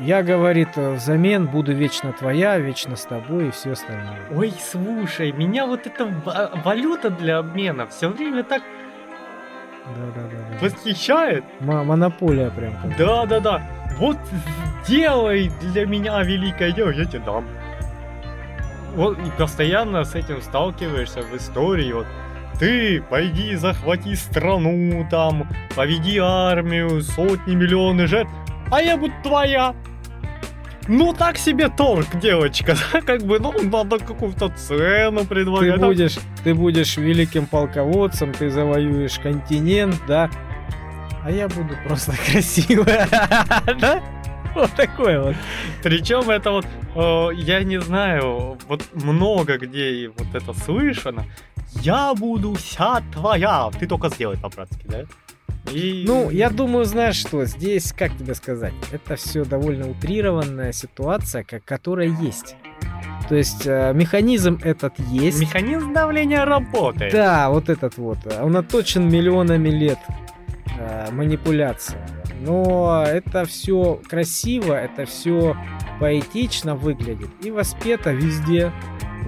Я, говорит, взамен буду вечно твоя, вечно с тобой и все остальное. Ой, слушай, меня вот эта валюта для обмена все время так да, да, да, да. восхищает. М- монополия прям. Да, да, да. Вот сделай для меня великое дело, я тебе дам. Вот и постоянно с этим сталкиваешься в истории. Вот ты пойди захвати страну, там, поведи армию, сотни, миллионы жертв, а я буду твоя. Ну, так себе торг, девочка, как бы, ну, надо какую-то цену предлагать. Ты будешь, ты будешь великим полководцем, ты завоюешь континент, да, а я буду просто красивая, да? Вот такое вот. Причем это вот, э, я не знаю, вот много где вот это слышано. Я буду вся твоя. Ты только сделай по-братски, да? И... Ну, я думаю, знаешь что, здесь, как тебе сказать, это все довольно утрированная ситуация, как, которая есть. То есть э, механизм этот есть. Механизм давления работает. Да, вот этот вот. Он оточен миллионами лет э, манипуляции. Но это все красиво, это все поэтично выглядит и воспето везде.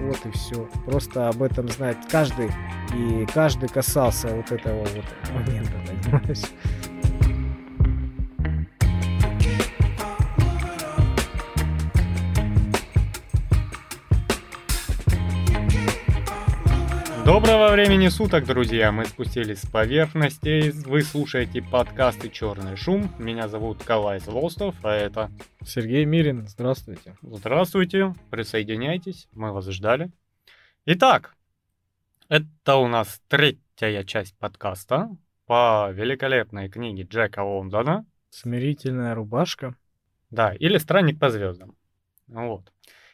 Вот и все. Просто об этом знает каждый. И каждый касался вот этого вот момента, понимаешь? Доброго времени суток, друзья! Мы спустились с поверхности. Вы слушаете подкасты «Черный шум». Меня зовут Калай Злостов, а это... Сергей Мирин. Здравствуйте. Здравствуйте. Присоединяйтесь. Мы вас ждали. Итак, это у нас третья часть подкаста по великолепной книге Джека Лондона. «Смирительная рубашка». Да, или «Странник по звездам». Вот.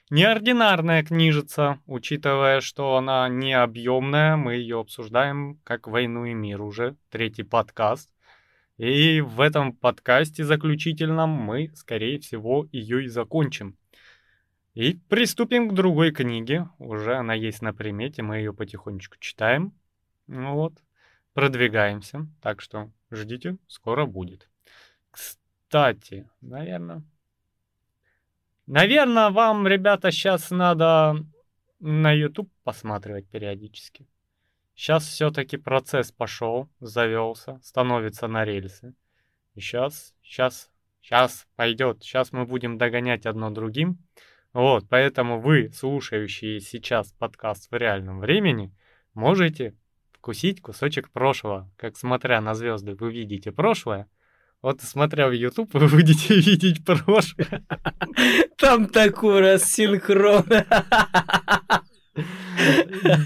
Неординарная книжица, учитывая, что она не объемная, мы ее обсуждаем как «Войну и мир» уже, третий подкаст. И в этом подкасте заключительном мы, скорее всего, ее и закончим. И приступим к другой книге. Уже она есть на примете, мы ее потихонечку читаем. Ну вот, продвигаемся. Так что ждите, скоро будет. Кстати, наверное, Наверное, вам, ребята, сейчас надо на YouTube посматривать периодически. Сейчас все-таки процесс пошел, завелся, становится на рельсы. И сейчас, сейчас, сейчас пойдет. Сейчас мы будем догонять одно другим. Вот, поэтому вы, слушающие сейчас подкаст в реальном времени, можете вкусить кусочек прошлого. Как смотря на звезды, вы видите прошлое, вот смотря в YouTube, вы будете видеть прошлое. Там такой рассинхрон.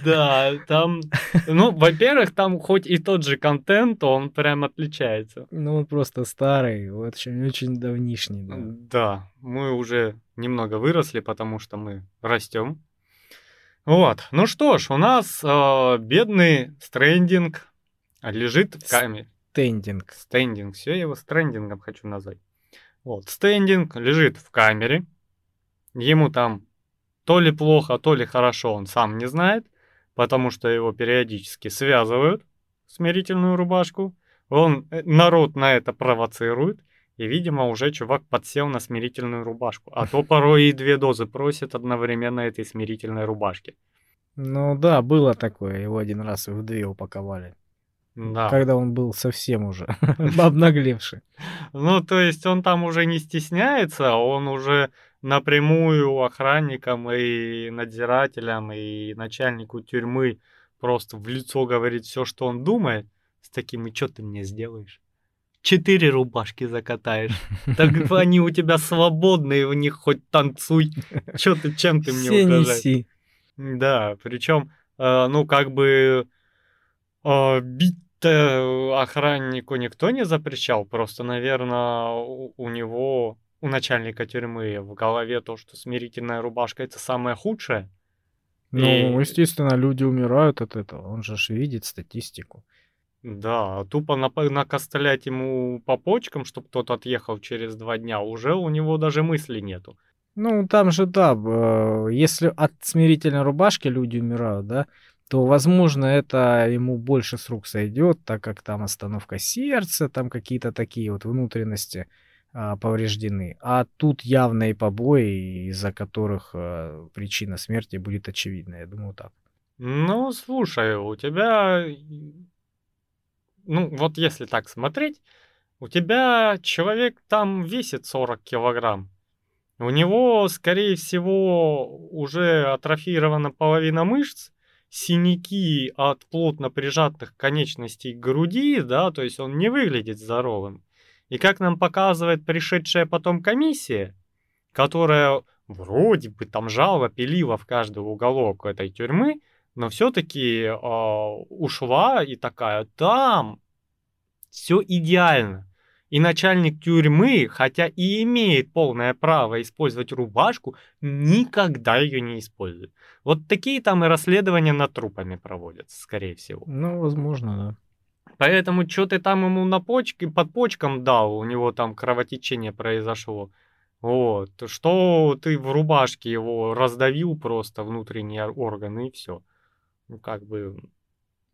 Да, там, ну, во-первых, там хоть и тот же контент, он прям отличается. Ну, он просто старый, очень, очень давнишний. Да. да, мы уже немного выросли, потому что мы растем. Вот, ну что ж, у нас э, бедный стрендинг лежит в камере. Стендинг. Стендинг. Все, я его стрендингом хочу назвать. Вот, стендинг лежит в камере. Ему там то ли плохо, то ли хорошо, он сам не знает, потому что его периодически связывают, смирительную рубашку. Он, э, народ на это провоцирует, и, видимо, уже чувак подсел на смирительную рубашку. А то порой и две дозы просят одновременно этой смирительной рубашки. Ну да, было такое. Его один раз в две упаковали. Да. Когда он был совсем уже обнаглевший. Ну, то есть он там уже не стесняется, он уже напрямую охранникам и надзирателям и начальнику тюрьмы просто в лицо говорит все, что он думает. С таким, и что ты мне сделаешь? Четыре рубашки закатаешь. Так они у тебя свободные, в них хоть танцуй. Че ты, чем ты мне угрожаешь? Да, причем, э, ну, как бы а, бить-то охраннику никто не запрещал, просто, наверное, у него, у начальника тюрьмы в голове то, что смирительная рубашка это самое худшее. Ну, и... естественно, люди умирают от этого, он же видит статистику. Да, тупо накостылять ему по почкам, чтобы тот отъехал через два дня, уже у него даже мысли нету. Ну, там же, да, если от смирительной рубашки люди умирают, да, то, возможно, это ему больше с рук сойдет, так как там остановка сердца, там какие-то такие вот внутренности а, повреждены. А тут явные побои, из-за которых а, причина смерти будет очевидна. Я думаю, так. Ну, слушай, у тебя... Ну, вот если так смотреть, у тебя человек там весит 40 килограмм. У него, скорее всего, уже атрофирована половина мышц, синяки от плотно прижатых конечностей к груди, да, то есть он не выглядит здоровым. И как нам показывает пришедшая потом комиссия, которая вроде бы там жалоба пилила в каждый уголок этой тюрьмы, но все-таки э, ушла и такая, там все идеально. И начальник тюрьмы, хотя и имеет полное право использовать рубашку, никогда ее не использует. Вот такие там и расследования над трупами проводятся, скорее всего. Ну, возможно, да. Поэтому что ты там ему на почке, под почкам дал, у него там кровотечение произошло. Вот. Что ты в рубашке его раздавил просто внутренние органы и все. Ну, как бы...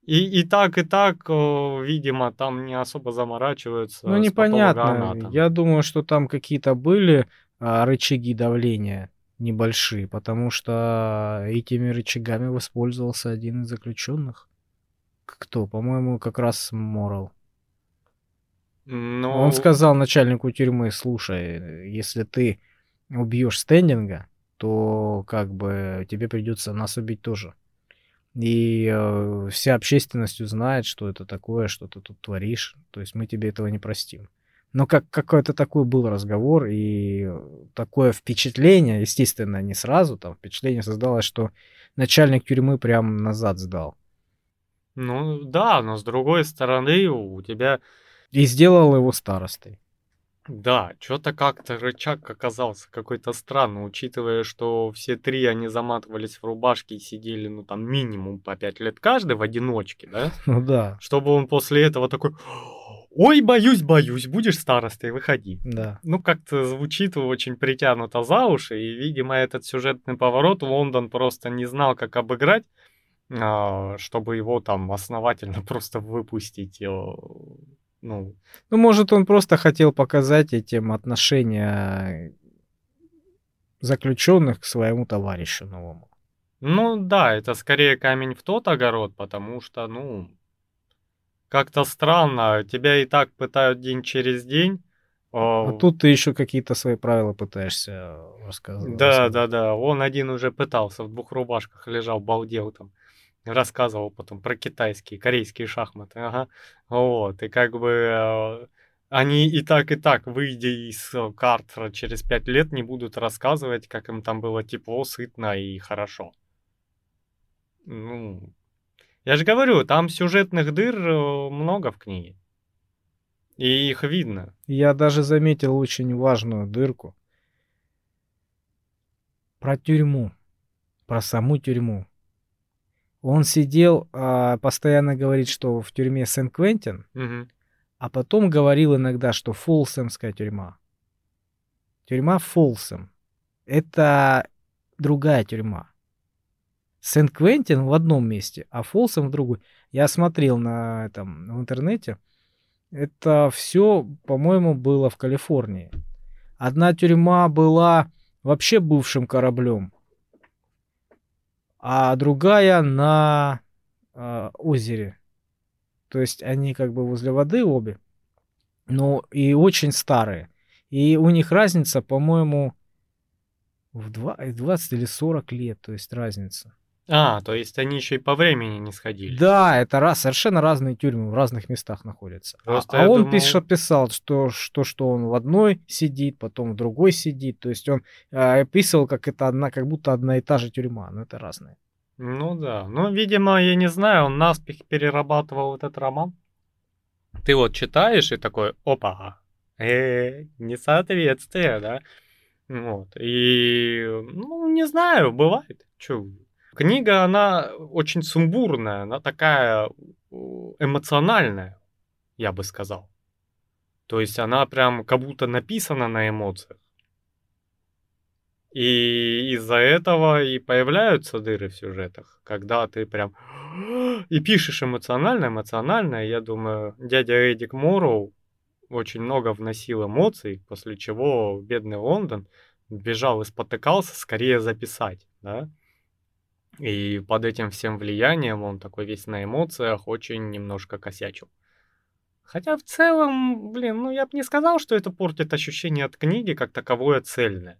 И, и так, и так, видимо, там не особо заморачиваются. Ну, непонятно. Я думаю, что там какие-то были а, рычаги давления небольшие, потому что этими рычагами воспользовался один из заключенных. Кто? По-моему, как раз Морал. Но... Он сказал начальнику тюрьмы, слушай, если ты убьешь стендинга, то как бы тебе придется нас убить тоже. И э, вся общественность узнает, что это такое, что ты тут творишь. То есть мы тебе этого не простим. Но как какой-то такой был разговор, и такое впечатление, естественно, не сразу, там впечатление создалось, что начальник тюрьмы прям назад сдал. Ну да, но с другой стороны у тебя... И сделал его старостой. Да, что-то как-то рычаг оказался какой-то странный, учитывая, что все три они заматывались в рубашки и сидели, ну там минимум по пять лет каждый в одиночке, да? Ну да. Чтобы он после этого такой, ой, боюсь, боюсь, будешь старостой, выходи. Да. Ну как-то звучит очень притянуто за уши, и, видимо, этот сюжетный поворот Лондон просто не знал, как обыграть, а, чтобы его там основательно просто выпустить. Ну, ну, может, он просто хотел показать этим отношения заключенных к своему товарищу новому. Ну да, это скорее камень в тот огород, потому что, ну, как-то странно, тебя и так пытают день через день. А тут ты еще какие-то свои правила пытаешься рассказывать. Да, да, да. Он один уже пытался, в двух рубашках лежал, балдел там рассказывал потом про китайские, корейские шахматы, ага, вот, и как бы э, они и так, и так, выйдя из э, карт через пять лет, не будут рассказывать, как им там было тепло, сытно и хорошо. Ну, я же говорю, там сюжетных дыр э, много в книге. И их видно. Я даже заметил очень важную дырку. Про тюрьму. Про саму тюрьму. Он сидел, а, постоянно говорит, что в тюрьме Сен-Квентин, угу. а потом говорил иногда, что Фолсемская тюрьма. Тюрьма Фолсем. Это другая тюрьма. Сент-Квентин в одном месте, а Фолсом в другой. Я смотрел на этом в интернете. Это все, по-моему, было в Калифорнии. Одна тюрьма была вообще бывшим кораблем а другая на э, озере. То есть они как бы возле воды обе, но и очень старые. И у них разница, по-моему, в 20 или 40 лет, то есть разница. А, то есть они еще и по времени не сходили. Да, это раз, совершенно разные тюрьмы в разных местах находятся. А, Просто а, а он думал... пишет, писал, что, что, что он в одной сидит, потом в другой сидит. То есть он э, описывал, как это одна, как будто одна и та же тюрьма, но это разные. Ну да. Ну, видимо, я не знаю, он наспех перерабатывал этот роман. Ты вот читаешь и такой, опа, э, несоответствие, да? Вот. И, ну, не знаю, бывает. Чё, Книга, она очень сумбурная, она такая эмоциональная, я бы сказал. То есть она прям как будто написана на эмоциях. И из-за этого и появляются дыры в сюжетах, когда ты прям и пишешь эмоционально, эмоционально. Я думаю, дядя Эдик Морроу очень много вносил эмоций, после чего бедный Лондон бежал и спотыкался скорее записать, да. И под этим всем влиянием он такой весь на эмоциях очень немножко косячил. Хотя в целом, блин, ну я бы не сказал, что это портит ощущение от книги как таковое цельное.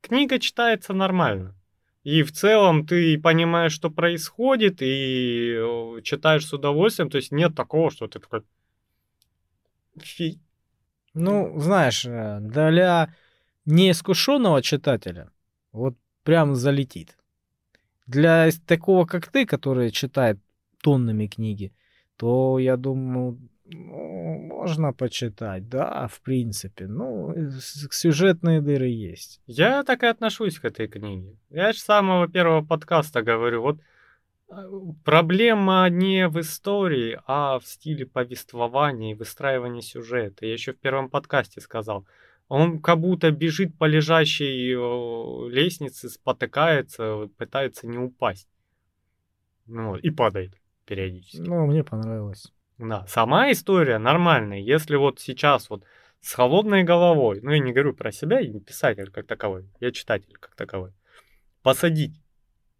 Книга читается нормально. И в целом ты понимаешь, что происходит, и э, читаешь с удовольствием. То есть нет такого, что ты такой... Фи. Ну, знаешь, э, для неискушенного читателя вот прям залетит. Для такого, как ты, который читает тоннами книги, то, я думаю, ну, можно почитать, да, в принципе. Ну, сюжетные дыры есть. Я так и отношусь к этой книге. Я с самого первого подкаста говорю, вот а, проблема не в истории, а в стиле повествования и выстраивания сюжета. Я еще в первом подкасте сказал. Он как будто бежит по лежащей лестнице, спотыкается, пытается не упасть. Ну, и падает периодически. Ну, мне понравилось. Да, сама история нормальная. Если вот сейчас вот с холодной головой, ну я не говорю про себя, я не писатель как таковой, я читатель как таковой, посадить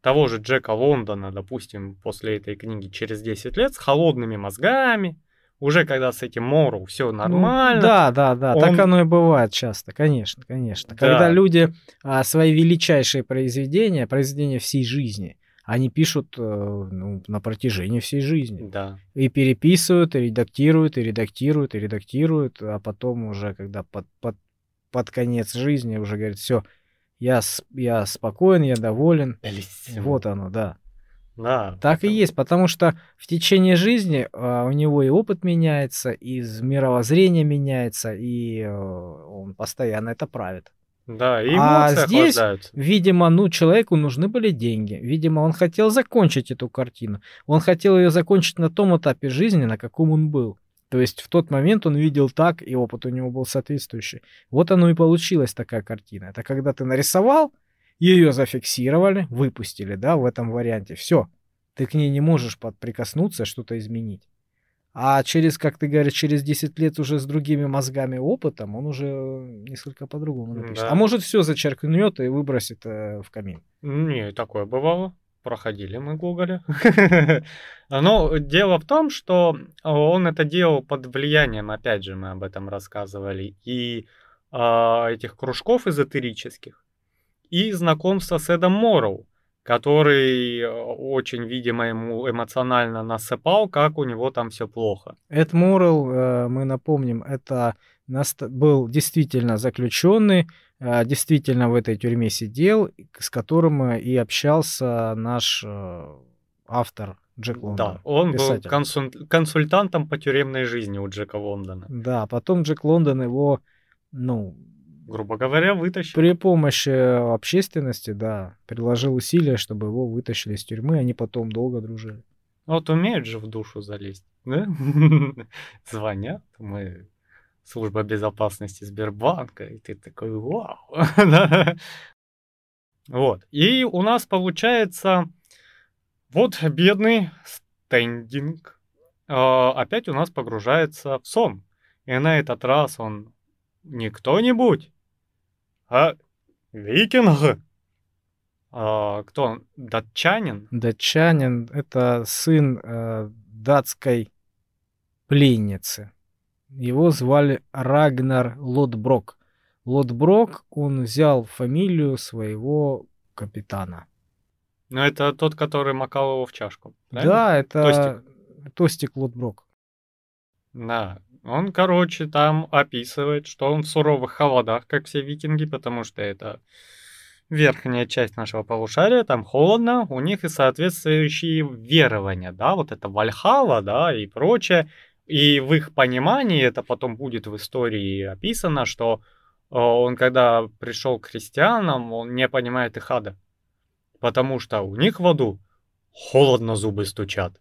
того же Джека Лондона, допустим, после этой книги через 10 лет с холодными мозгами, уже когда с этим Мору все нормально. Ну, да, да, да, он... так оно и бывает часто, конечно, конечно. Да. Когда люди а, свои величайшие произведения, произведения всей жизни, они пишут э, ну, на протяжении всей жизни. Да. И переписывают, и редактируют, и редактируют, и редактируют, а потом уже, когда под, под, под конец жизни уже говорят, все, я, я спокоен, я доволен. Белиссимо. Вот оно, да. Да. Так и есть, потому что в течение жизни а, у него и опыт меняется, и мировоззрение меняется, и э, он постоянно это правит. Да, и а здесь, видимо, ну, человеку нужны были деньги. Видимо, он хотел закончить эту картину. Он хотел ее закончить на том этапе жизни, на каком он был. То есть в тот момент он видел так, и опыт у него был соответствующий. Вот оно и получилась такая картина. Это когда ты нарисовал, ее зафиксировали, выпустили, да, в этом варианте. Все. Ты к ней не можешь прикоснуться, что-то изменить. А через, как ты говоришь, через 10 лет уже с другими мозгами опытом, он уже несколько по-другому напишет. Да. А может все зачеркнет и выбросит э, в камин. Не, такое бывало. Проходили мы Гоголя. Но дело в том, что он это делал под влиянием, опять же, мы об этом рассказывали, и э, этих кружков эзотерических, и знакомства с Эдом Морроу который э, очень, видимо, ему эмоционально насыпал, как у него там все плохо. Эд Муррелл, э, мы напомним, это был действительно заключенный, э, действительно в этой тюрьме сидел, с которым и общался наш автор Джек Лондон. Да, он писатель. был консуль... консультантом по тюремной жизни у Джека Лондона. Да, потом Джек Лондон его, ну, грубо говоря, вытащил. При помощи общественности, да, приложил усилия, чтобы его вытащили из тюрьмы, они потом долго дружили. Вот умеют же в душу залезть, да? Звонят, мы служба безопасности Сбербанка, и ты такой, вау. вот, и у нас получается вот бедный стендинг а, опять у нас погружается в сон. И на этот раз он не кто-нибудь, а викинг. А, кто он? Датчанин? Датчанин — это сын э, датской пленницы. Его звали Рагнар Лотброк. Лотброк, он взял фамилию своего капитана. Ну, это тот, который макал его в чашку. Правильно? Да, это Тостик, Тостик Лотброк. Да, он, короче, там описывает, что он в суровых холодах, как все викинги, потому что это верхняя часть нашего полушария, там холодно, у них и соответствующие верования, да, вот это Вальхала, да, и прочее. И в их понимании это потом будет в истории описано, что э, он, когда пришел к христианам, он не понимает их ада. Потому что у них в аду холодно зубы стучат.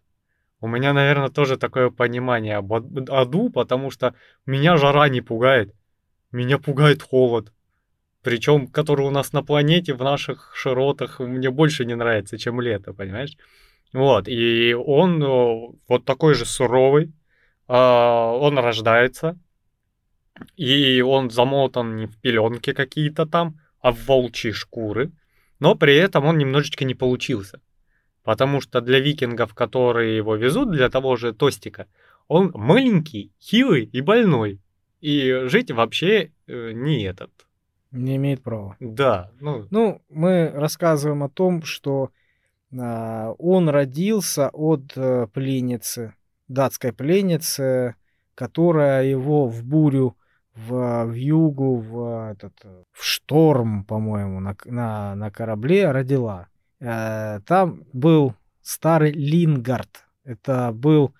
У меня, наверное, тоже такое понимание об аду, потому что меня жара не пугает. Меня пугает холод. Причем, который у нас на планете, в наших широтах, мне больше не нравится, чем лето, понимаешь? Вот, и он вот такой же суровый, а, он рождается И он замотан не в пеленки какие-то там, а в волчьи шкуры. Но при этом он немножечко не получился. Потому что для викингов, которые его везут, для того же Тостика, он маленький, хилый и больной. И жить вообще э, не этот. Не имеет права. Да. Ну, Ну, мы рассказываем о том, что а, он родился от э, пленницы, датской пленницы, которая его в бурю, в, в югу, в, этот, э, в шторм, по-моему, на, на, на корабле родила. Э, Там был старый Лингард. Это был,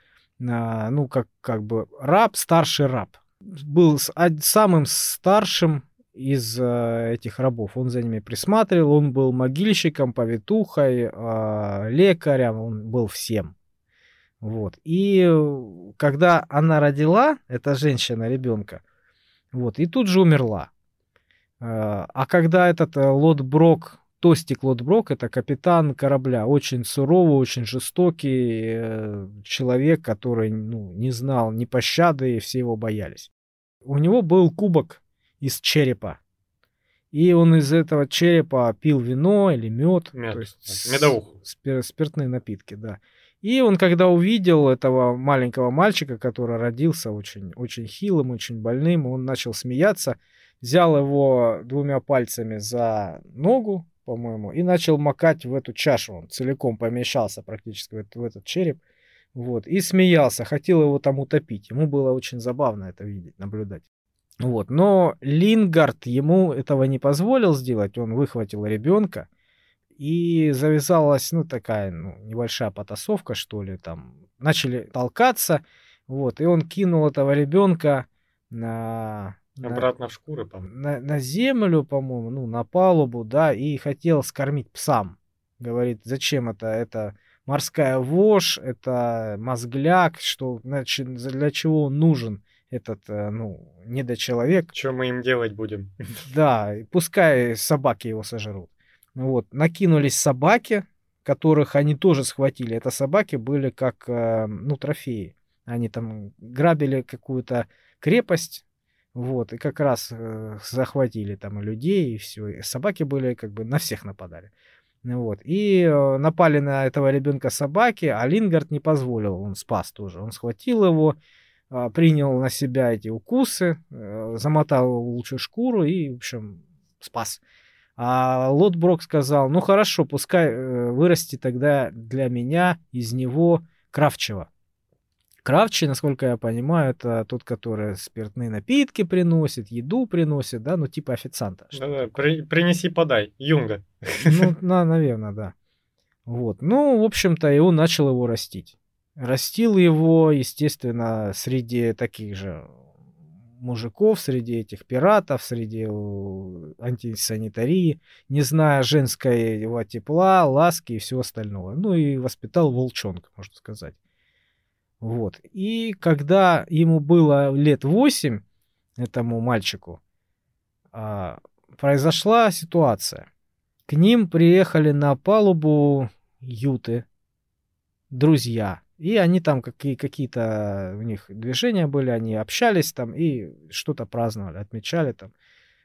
а, ну, как, как бы раб, старший раб. Был самым старшим из э, этих рабов. Он за ними присматривал, он был могильщиком, повитухой, э, лекарем, он был всем. Вот. И э, когда она родила, эта женщина, ребенка, вот, и тут же умерла. Э, А когда этот э, Лотброк, Тостик Лотброк, это капитан корабля, очень суровый, очень жестокий э, человек, который ну, не знал ни пощады, и все его боялись. У него был кубок из черепа. И он из этого черепа пил вино или мед. Мед, то есть медовуху. спир- спиртные напитки, да. И он, когда увидел этого маленького мальчика, который родился очень, очень хилым, очень больным, он начал смеяться, взял его двумя пальцами за ногу, по-моему, и начал макать в эту чашу. Он целиком помещался практически в, этот- в этот череп. Вот, и смеялся, хотел его там утопить. Ему было очень забавно это видеть, наблюдать. Вот, но Лингард ему этого не позволил сделать. Он выхватил ребенка, и завязалась, ну, такая, ну, небольшая потасовка, что ли, там. Начали толкаться, вот, и он кинул этого ребенка на, на, обратно в шкуры, по-моему. на, на землю, по-моему, ну, на палубу, да, и хотел скормить псам. Говорит, зачем это? Это морская вошь, это мозгляк, что, значит, для чего он нужен этот, э, ну, недочеловек. Что мы им делать будем? Да, пускай собаки его сожрут. Вот, накинулись собаки, которых они тоже схватили. Это собаки были как, э, ну, трофеи. Они там грабили какую-то крепость, вот, и как раз э, захватили там людей, и все. И собаки были как бы на всех нападали. Вот. И э, напали на этого ребенка собаки, а Лингард не позволил, он спас тоже. Он схватил его, а, принял на себя эти укусы, э, замотал его в лучшую шкуру и, в общем, спас. А Лотброк сказал, ну хорошо, пускай э, вырасти тогда для меня из него кравчего. Кравчий, насколько я понимаю, это тот, который спиртные напитки приносит, еду приносит, да, ну типа официанта. Да-да, при- принеси, подай. Юнга. ну, на, наверное, да. Вот. Ну, в общем-то, и он начал его растить. Растил его, естественно, среди таких же мужиков, среди этих пиратов, среди э, антисанитарии, не зная женского тепла, ласки и всего остального. Ну и воспитал волчонка, можно сказать. Вот. И когда ему было лет 8, этому мальчику, а, произошла ситуация. К ним приехали на палубу юты, друзья. И они там какие- какие-то у них движения были, они общались там и что-то праздновали, отмечали там.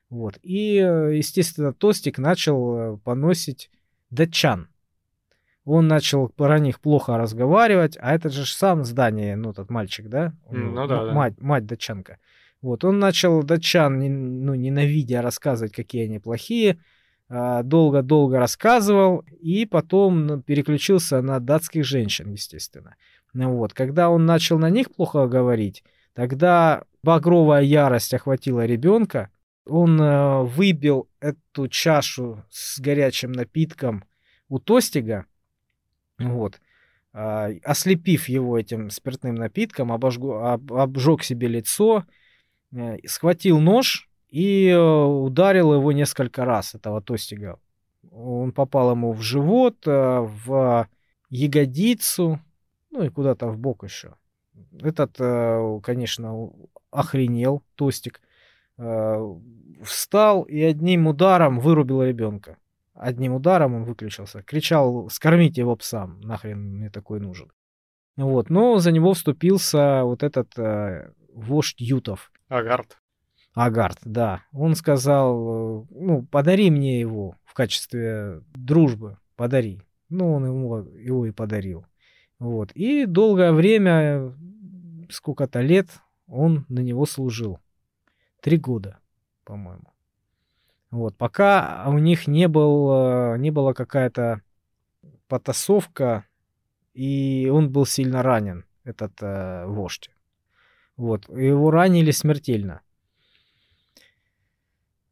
Вот. И, э, естественно, Тостик начал э, поносить датчан. Он начал про них плохо разговаривать, а это же сам здание, ну, тот мальчик, да? Ну М- да, да. Мать, мать датчанка. Вот, он начал датчан, ну, ненавидя, рассказывать, какие они плохие, а, долго-долго рассказывал, и потом ну, переключился на датских женщин, естественно. Ну вот, когда он начал на них плохо говорить, тогда багровая ярость охватила ребенка, он э, выбил эту чашу с горячим напитком у Тостига, вот, а, ослепив его этим спиртным напитком, обожгу, об- обжег себе лицо, э, схватил нож и э, ударил его несколько раз, этого Тостига. Он попал ему в живот, э, в ягодицу, ну и куда-то в бок еще. Этот, конечно, охренел, Тостик. Встал и одним ударом вырубил ребенка. Одним ударом он выключился. Кричал, скормите его псам, нахрен мне такой нужен. Вот, но за него вступился вот этот э, вождь Ютов. Агард. Агард, да. Он сказал, ну, подари мне его в качестве дружбы, подари. Ну, он ему его и подарил. Вот. И долгое время, сколько-то лет, он на него служил. Три года, по-моему. Вот. Пока у них не, был, не была какая-то потасовка, и он был сильно ранен, этот э, вождь. Вот. Его ранили смертельно.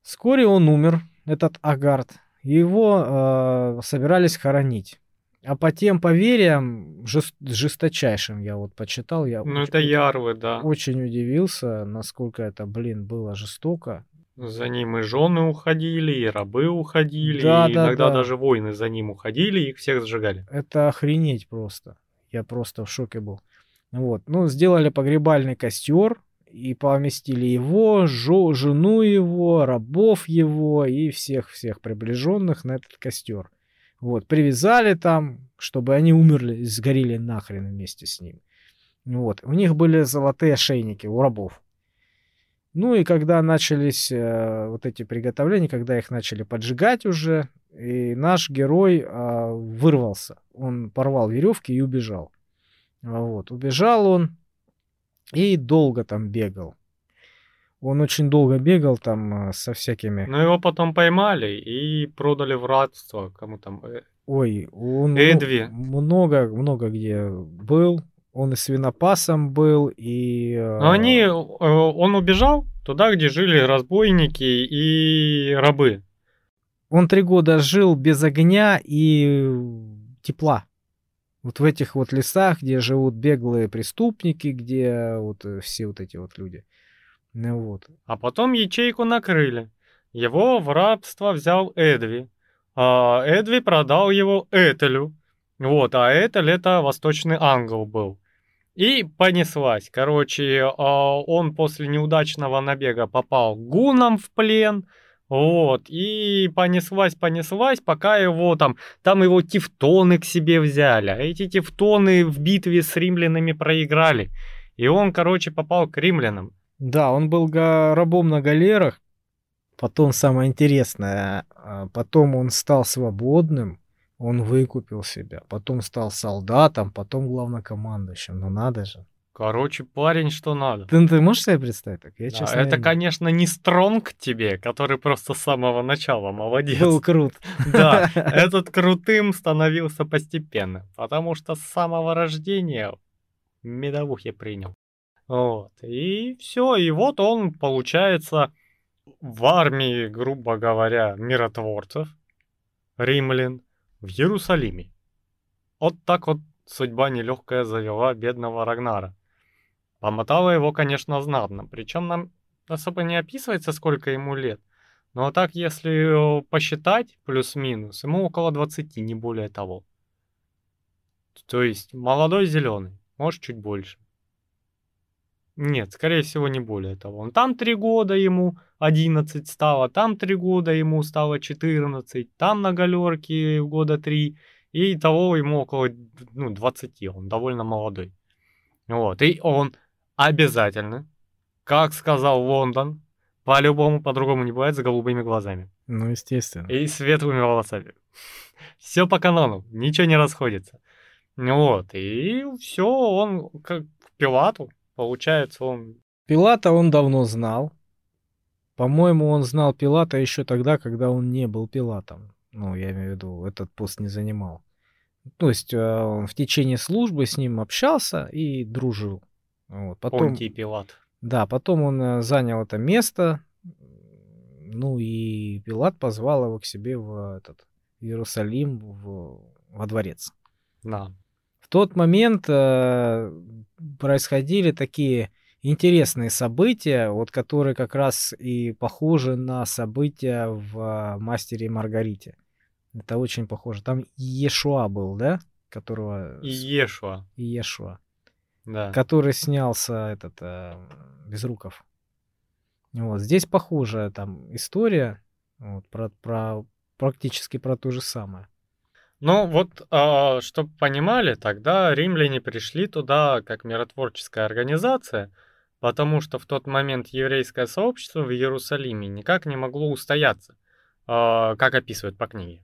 Вскоре он умер, этот Агард. Его э, собирались хоронить. А по тем поверьям, жест, жесточайшим я вот почитал, я ну, это ярвы, да. очень удивился, насколько это, блин, было жестоко. За ним и жены уходили, и рабы уходили, да, и да, иногда да. даже воины за ним уходили, и их всех сжигали. Это охренеть просто. Я просто в шоке был. Вот. Ну, сделали погребальный костер, и поместили его, жо, жену его, рабов его и всех-всех приближенных на этот костер. Вот, привязали там, чтобы они умерли, сгорели нахрен вместе с ним. Вот, у них были золотые ошейники у рабов. Ну и когда начались э, вот эти приготовления, когда их начали поджигать уже, и наш герой э, вырвался. Он порвал веревки и убежал. Вот, убежал он, и долго там бегал. Он очень долго бегал там э, со всякими... Но его потом поймали и продали в рабство. Кому там? Э, Ой, он Эдви. много, много где был. Он и свинопасом был, и... Э, Но они... Он убежал туда, где жили разбойники и рабы. Он три года жил без огня и тепла. Вот в этих вот лесах, где живут беглые преступники, где вот э, все вот эти вот люди. Ну вот. А потом ячейку накрыли. Его в рабство взял Эдви. А Эдви продал его Этелю. Вот, а Этель это восточный ангел был. И понеслась. Короче, а, он после неудачного набега попал гунам в плен. Вот, и понеслась, понеслась, пока его там, там его тевтоны к себе взяли, а эти тевтоны в битве с римлянами проиграли, и он, короче, попал к римлянам. Да, он был рабом на галерах, потом самое интересное, а, потом он стал свободным, он выкупил себя, потом стал солдатом, потом главнокомандующим, ну надо же. Короче, парень, что надо. Ты, ты можешь себе представить так? Я, да, честно, это, не... конечно, не Стронг тебе, который просто с самого начала молодец. Был крут. Да, этот крутым становился постепенно, потому что с самого рождения медовухи принял. Вот, и все, и вот он, получается, в армии, грубо говоря, миротворцев, римлян, в Иерусалиме. Вот так вот судьба нелегкая завела бедного Рагнара. Помотало его, конечно, знатно. Причем нам особо не описывается, сколько ему лет. Но так, если э, посчитать, плюс-минус, ему около 20, не более того. То есть молодой зеленый, может чуть больше. Нет, скорее всего, не более того. Он там 3 года ему 11 стало, там 3 года ему стало 14, там на галерке года 3, и того ему около ну, 20, он довольно молодой. Вот, и он Обязательно. Как сказал Лондон, по-любому по-другому не бывает с голубыми глазами. Ну, естественно. И светлыми волосами. Все по канону, ничего не расходится. Вот, и все, он как Пилату, получается, он... Пилата он давно знал. По-моему, он знал Пилата еще тогда, когда он не был Пилатом. Ну, я имею в виду, этот пост не занимал. То есть э, он в течение службы с ним общался и дружил. Вот, потом, Понтий Пилат. Да, потом он э, занял это место, ну и Пилат позвал его к себе в этот Иерусалим, в, во дворец. Да. Тот момент э, происходили такие интересные события, вот которые как раз и похожи на события в «Мастере и Маргарите». Это очень похоже. Там Иешуа был, да? Которого... Иешуа. Иешуа да. который снялся этот э, Безруков. Вот здесь похожая там история, вот, про, про практически про то же самое. Ну вот, а, чтобы понимали, тогда римляне пришли туда как миротворческая организация, потому что в тот момент еврейское сообщество в Иерусалиме никак не могло устояться, э, как описывают по книге.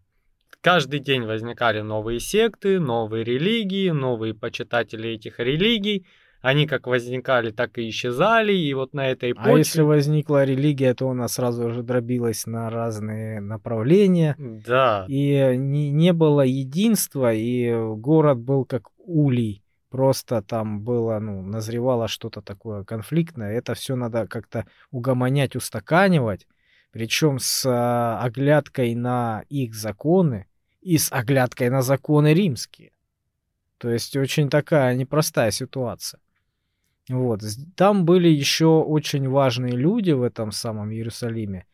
Каждый день возникали новые секты, новые религии, новые почитатели этих религий. Они как возникали, так и исчезали, и вот на этой почве... А если возникла религия, то она сразу же дробилась на разные направления. Да. И не, не было единства, и город был как улей. Просто там было, ну, назревало что-то такое конфликтное. Это все надо как-то угомонять, устаканивать. Причем с а, оглядкой на их законы, и с оглядкой на законы римские. То есть очень такая непростая ситуация. Вот. Там были еще очень важные люди в этом самом Иерусалиме.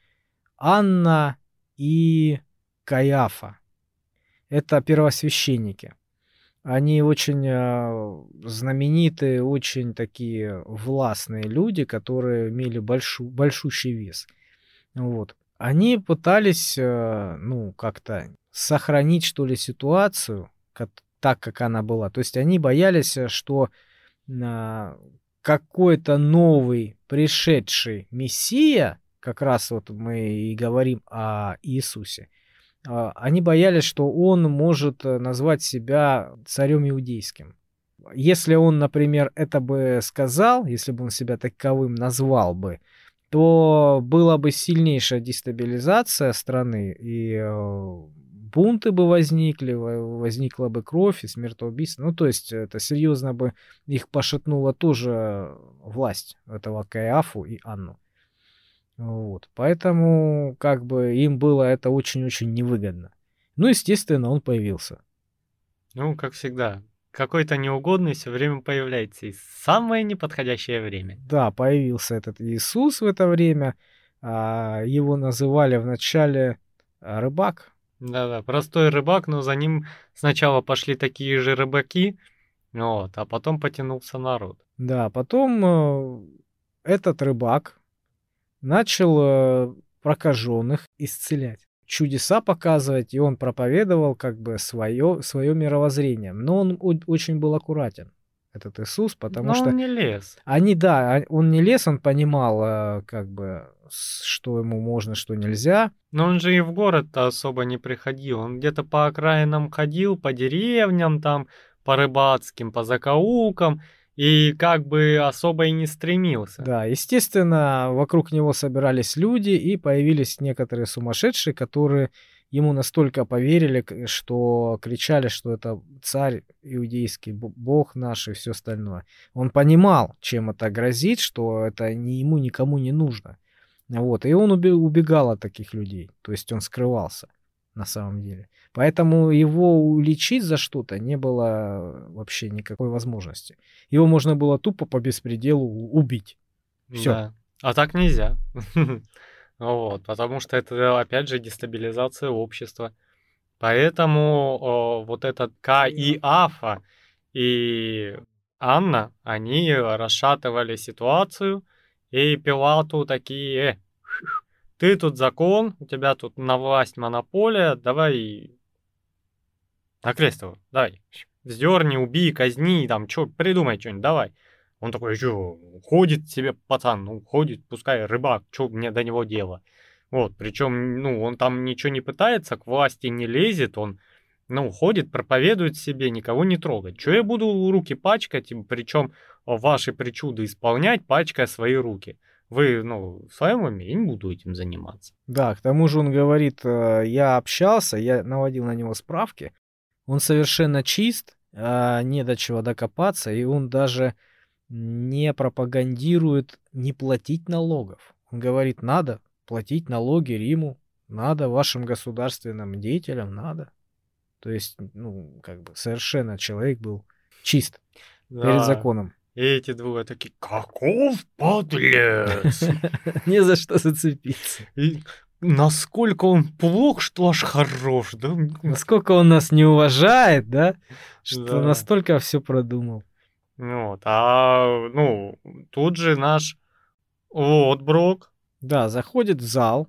Анна и Каяфа. Это первосвященники. Они очень э, знаменитые, очень такие властные люди, которые имели большу, большущий вес. Вот. Они пытались, э, ну, как-то сохранить, что ли, ситуацию как, так, как она была. То есть они боялись, э, что а, какой-то новый пришедший Мессия, как раз вот мы и говорим о Иисусе, а, они боялись, что он может э, назвать себя царем иудейским. Если он, например, это бы сказал, если бы он себя таковым назвал бы, то была бы сильнейшая дестабилизация страны, и э, бунты бы возникли, возникла бы кровь и смертоубийство. Ну, то есть это серьезно бы их пошатнула тоже власть этого Каиафу и Анну. Вот. Поэтому как бы им было это очень-очень невыгодно. Ну, естественно, он появился. Ну, как всегда, какой-то неугодный все время появляется и самое неподходящее время. Да, появился этот Иисус в это время. А, его называли вначале а, рыбак, да-да, простой рыбак, но за ним сначала пошли такие же рыбаки, вот, а потом потянулся народ. Да, потом э, этот рыбак начал э, прокаженных исцелять, чудеса показывать, и он проповедовал как бы свое, свое мировоззрение. Но он очень был аккуратен этот Иисус, потому Но что... он не лез. Они, да, а, он не лез, он понимал, э, как бы, что ему можно, что нельзя. Но он же и в город-то особо не приходил. Он где-то по окраинам ходил, по деревням там, по рыбацким, по закоулкам, и как бы особо и не стремился. Да, естественно, вокруг него собирались люди, и появились некоторые сумасшедшие, которые ему настолько поверили, что кричали, что это царь иудейский, бог наш и все остальное. Он понимал, чем это грозит, что это ни ему никому не нужно. Вот, и он убегал от таких людей, то есть он скрывался на самом деле. Поэтому его уличить за что-то не было вообще никакой возможности. Его можно было тупо по беспределу убить. Все. Да. А так нельзя. Вот, потому что это, опять же, дестабилизация общества. Поэтому о, вот этот К и Афа и Анна, они расшатывали ситуацию, и Пилату такие, э, ты тут закон, у тебя тут на власть монополия, давай на крест его, давай, вздерни, убей, казни, там, что, придумай что-нибудь, давай. Он такой, что, ходит себе пацан, ну, ходит, пускай рыбак, что мне до него дело. Вот, причем, ну, он там ничего не пытается, к власти не лезет, он, ну, ходит, проповедует себе, никого не трогать. Что я буду руки пачкать, причем ваши причуды исполнять, пачкая свои руки? Вы, ну, в своем уме, я не буду этим заниматься. Да, к тому же он говорит, э, я общался, я наводил на него справки, он совершенно чист, а не до чего докопаться, и он даже не пропагандирует не платить налогов. Он говорит, надо платить налоги Риму, надо вашим государственным деятелям, надо. То есть, ну, как бы совершенно человек был чист да. перед законом. И эти двое такие, каков подлец! Не за что зацепиться. Насколько он плох, что аж хорош, да? Насколько он нас не уважает, да? Что настолько все продумал. Вот, а, ну, тут же наш отброк. Да, заходит в зал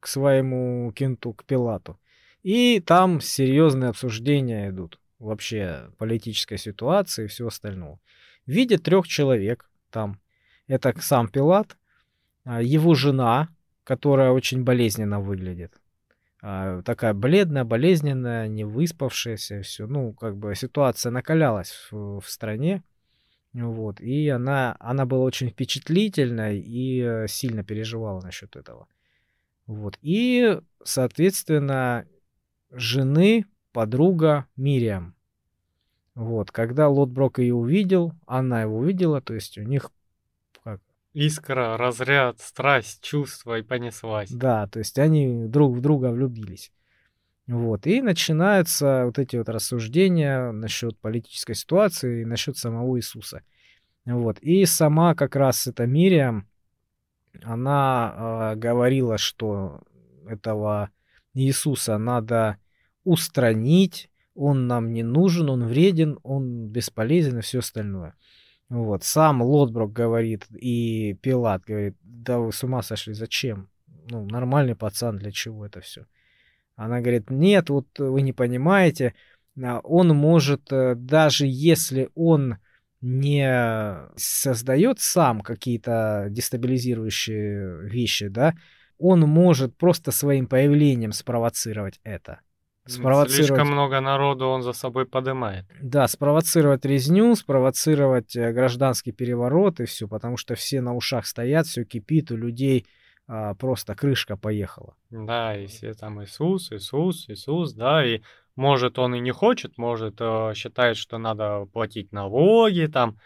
к своему кенту, к Пилату. И там серьезные обсуждения идут вообще политической ситуации и все остальное. Видит трех человек там. Это сам Пилат, а, его жена, которая очень болезненно выглядит. А, такая бледная, болезненная, не выспавшаяся, все. Ну, как бы ситуация накалялась в, в стране. Вот. И она, она была очень впечатлительной и э, сильно переживала насчет этого. Вот. И, соответственно, жены подруга Мириам. Вот. Когда Лотброк ее увидел, она его увидела, то есть у них как? Искра, разряд, страсть, чувство и понеслась. Да, то есть они друг в друга влюбились. Вот. И начинаются вот эти вот рассуждения насчет политической ситуации и насчет самого Иисуса. Вот. И сама как раз эта Мириам, она э, говорила, что этого Иисуса надо устранить, он нам не нужен, он вреден, он бесполезен и все остальное. Вот. Сам Лотброк говорит, и Пилат говорит, да вы с ума сошли, зачем? Ну, нормальный пацан, для чего это все? Она говорит, нет, вот вы не понимаете, а, он может, э, даже если он не создает сам какие-то дестабилизирующие вещи, да, он может просто своим появлением спровоцировать это. Спровоцировать... Слишком много народу он за собой поднимает. Да, спровоцировать резню, спровоцировать э, гражданский переворот и все, потому что все на ушах стоят, все кипит, у людей а, просто крышка поехала. Да, и все там Иисус, Иисус, Иисус, да, и может он и не хочет, может э, считает, что надо платить налоги, там,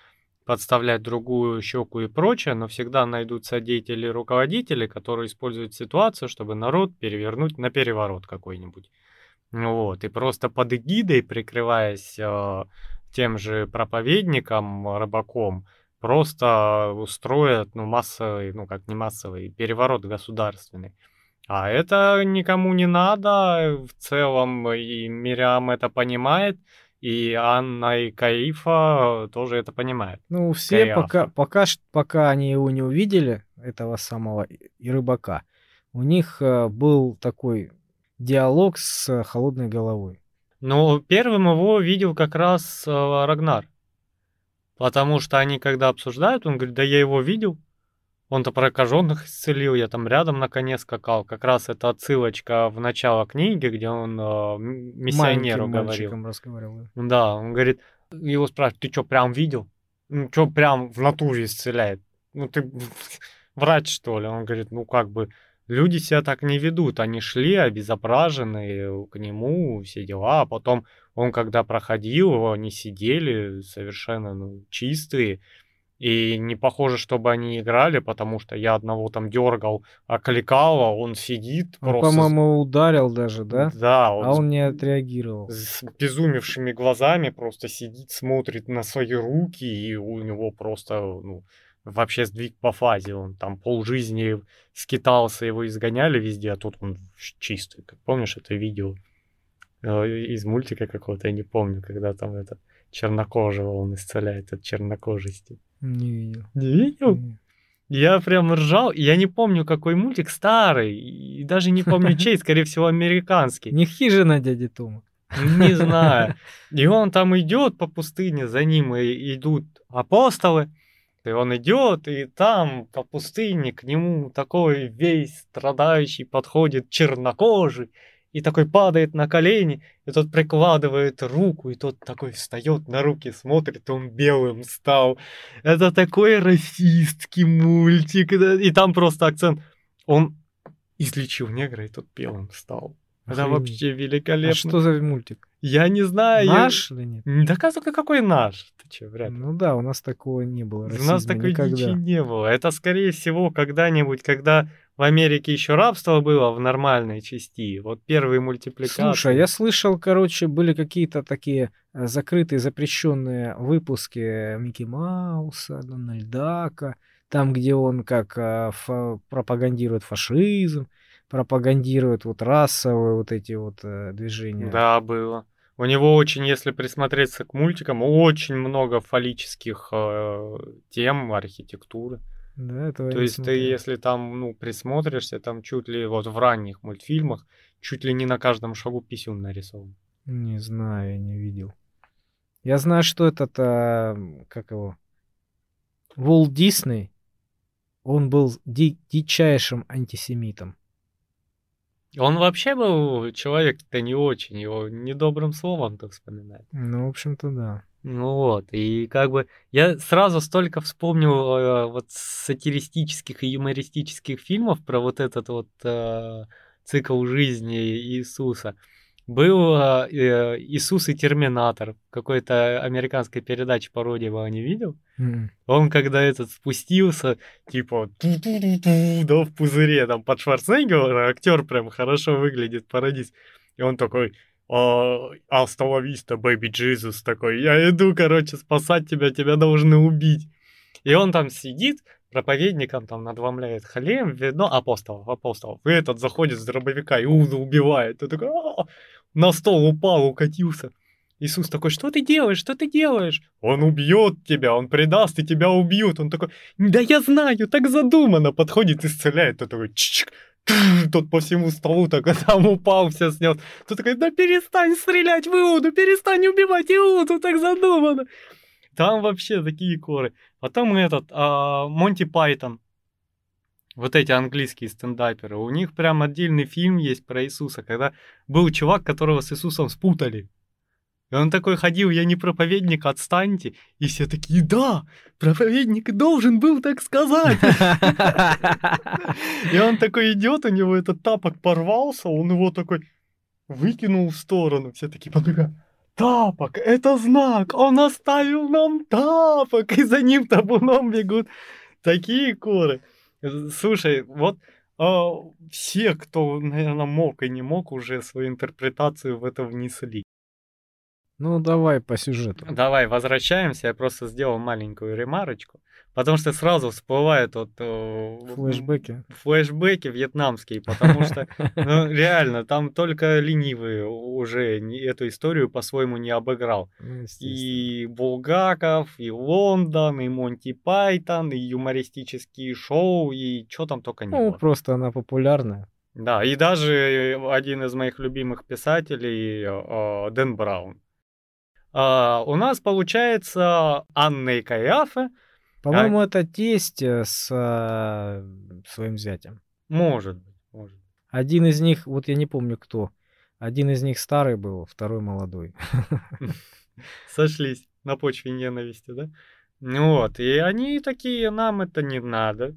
подставлять другую щеку и прочее, но всегда найдутся деятели руководители, которые используют ситуацию, чтобы народ перевернуть на переворот какой-нибудь. Вот, и просто под эгидой, прикрываясь э, тем же проповедником, рыбаком, просто устроят, ну, массовый, ну, как не массовый, переворот государственный. А это никому не надо, в целом и Мириам это понимает, и Анна и Каифа тоже это понимают. Ну, все пока, пока, пока они его не увидели, этого самого и рыбака, у них э, был такой диалог с холодной головой. Ну, первым его видел как раз э, Рагнар. Потому что они когда обсуждают, он говорит, да я его видел. Он-то прокаженных исцелил, я там рядом на коне скакал. Как раз это отсылочка в начало книги, где он э, миссионеру говорил. разговаривал. Да, он говорит, его спрашивают, ты что, прям видел? Ну, что прям в натуре исцеляет? Ну, ты врач, что ли? Он говорит, ну, как бы, Люди себя так не ведут, они шли обезображенные к нему, все дела, а потом он, когда проходил, они сидели совершенно ну, чистые, и не похоже, чтобы они играли, потому что я одного там дергал, окликал, а он сидит он, просто... по-моему, ударил даже, да? Да. Он а он не отреагировал. С безумевшими глазами просто сидит, смотрит на свои руки, и у него просто, ну, вообще сдвиг по фазе. Он там полжизни скитался, его изгоняли везде, а тут он чистый. Как помнишь это видео из мультика какого-то, я не помню, когда там это чернокожего он исцеляет от чернокожести. Не видел. Не видел? Не. Я прям ржал, я не помню, какой мультик, старый, и даже не помню чей, скорее всего, американский. Не хижина дяди Тома. Не знаю. И он там идет по пустыне, за ним идут апостолы, и он идет, и там по пустыне к нему такой весь страдающий подходит чернокожий, и такой падает на колени, и тот прикладывает руку, и тот такой встает на руки, смотрит, он белым стал. Это такой расистский мультик, и там просто акцент. Он излечил негра, и тот белым стал. Это Охренеть. вообще великолепно. А что за мультик? Я не знаю. Наш я... или нет? Не доказывай, какой наш. Ты че, вряд ли. Ну да, у нас такого не было. У нас такой никогда. не было. Это, скорее всего, когда-нибудь, когда в Америке еще рабство было в нормальной части. Вот первые мультипликации. Слушай, я слышал, короче, были какие-то такие э, закрытые, запрещенные выпуски Микки Мауса, Дональдака, там, где он как э, фа- пропагандирует фашизм пропагандирует вот расовые вот эти вот э, движения. Да, было. У него очень, если присмотреться к мультикам, очень много фаллических э, тем архитектуры. Да, это То есть смотрел. ты, если там, ну, присмотришься, там чуть ли вот в ранних мультфильмах, чуть ли не на каждом шагу писюн нарисован. Не знаю, я не видел. Я знаю, что этот, а, как его, Волт Дисней, он был ди- дичайшим антисемитом. Он вообще был человек-то не очень, его недобрым словом-то вспоминать. Ну, в общем-то, да. Ну вот, и как бы я сразу столько вспомнил э, вот сатиристических и юмористических фильмов про вот этот вот э, цикл жизни Иисуса. Был э, э Иисус и Терминатор, какой-то американской передачи пародии его не видел? М. Он когда этот спустился, типа, да, в пузыре, там, под Шварценеггера, актер прям хорошо выглядит, пародист. И он такой, а, Асталависта, Бэби Джизус такой, я иду, короче, спасать тебя, тебя должны убить. И он там сидит, проповедником там надвомляет халем, видно, апостолов, апостолов. И этот заходит с дробовика, Иуда убивает. И такой, «А-а-а!» на стол упал, укатился. Иисус такой, что ты делаешь, что ты делаешь? Он убьет тебя, он предаст, и тебя убьют. Он такой, да я знаю, так задумано. Подходит, исцеляет. Тот такой, чик тот по всему столу так там упал, все снес. Тот такой, да перестань стрелять в Иуду, перестань убивать Иуду, так задумано. Там вообще такие коры. Потом этот, а, Монти Пайтон, вот эти английские стендаперы, у них прям отдельный фильм есть про Иисуса, когда был чувак, которого с Иисусом спутали. И он такой ходил, я не проповедник, отстаньте. И все такие, да, проповедник должен был так сказать. И он такой идет, у него этот тапок порвался, он его такой выкинул в сторону. Все такие подбегают. Тапок, это знак, он оставил нам тапок, и за ним табуном бегут. Такие коры. Слушай, вот э, все, кто, наверное, мог и не мог, уже свою интерпретацию в это внесли. Ну, давай по сюжету. Давай, возвращаемся. Я просто сделал маленькую ремарочку. Потому что сразу всплывают вот... Э, флешбеки. Флешбеки вьетнамские, потому что, ну, реально, там только ленивый уже эту историю по-своему не обыграл. Ну, и Булгаков, и Лондон, и Монти Пайтон, и юмористические шоу, и что там только не Ну, было. просто она популярная. Да, и даже один из моих любимых писателей, э, Дэн Браун. А, у нас получается Анна и Каяфа. По-моему, это тесть э, с а, своим зятем. Может быть, может. Один из них, вот я не помню кто, один из них старый был, второй молодой. Сошлись на почве ненависти, да? Вот, и они такие, нам это не надо.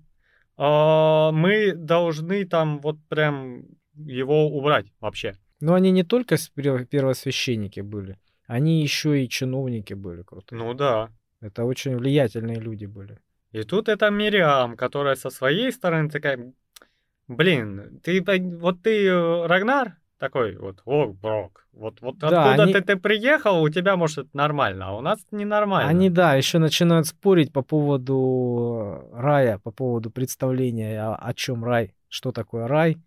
А, мы должны там вот прям его убрать вообще. Но они не только первосвященники были, они еще и чиновники были крутые. Ну да. Это очень влиятельные люди были. И тут это Мириам, которая со своей стороны такая, блин, ты вот ты э, Рагнар такой вот, о, Брок, вот, вот да, откуда они... ты, ты приехал, у тебя, может, это нормально, а у нас ненормально. Они, да, еще начинают спорить по поводу рая, по поводу представления, о, о чем рай, что такое рай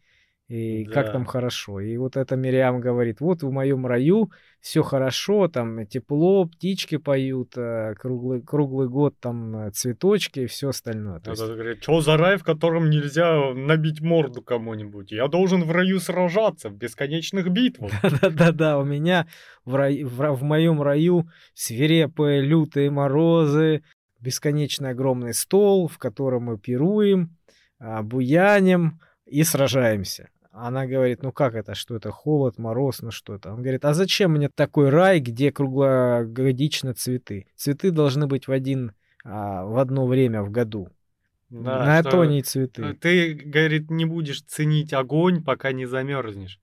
и да. как там хорошо. И вот это Мириам говорит, вот в моем раю все хорошо, там тепло, птички поют, э, круглый, круглый год там э, цветочки и все остальное. То есть... говорит, что за рай, в котором нельзя набить морду кому-нибудь? Я должен в раю сражаться в бесконечных битвах. Да-да-да, у меня в, рай, в, в моем раю свирепые лютые морозы, бесконечный огромный стол, в котором мы пируем, а, буяним и сражаемся. Она говорит, ну как это, что это, холод, мороз, ну что это? Он говорит, а зачем мне такой рай, где круглогодично цветы? Цветы должны быть в один, а, в одно время в году. Да, На то и цветы. Ты, говорит, не будешь ценить огонь, пока не замерзнешь.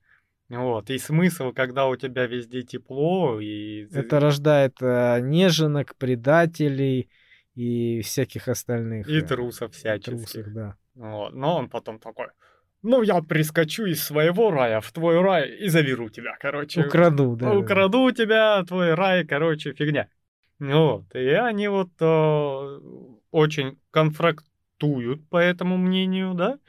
Вот, и смысл, когда у тебя везде тепло и... Это рождает а, неженок, предателей и всяких остальных. И э, трусов всяческих. Трусов, да. Вот. Но он потом такой, ну, я прискочу из своего рая в твой рай и заберу тебя, короче. Украду, да. Украду тебя, твой рай, короче, фигня. Вот, и они вот э, очень конфрактуют по этому мнению, да,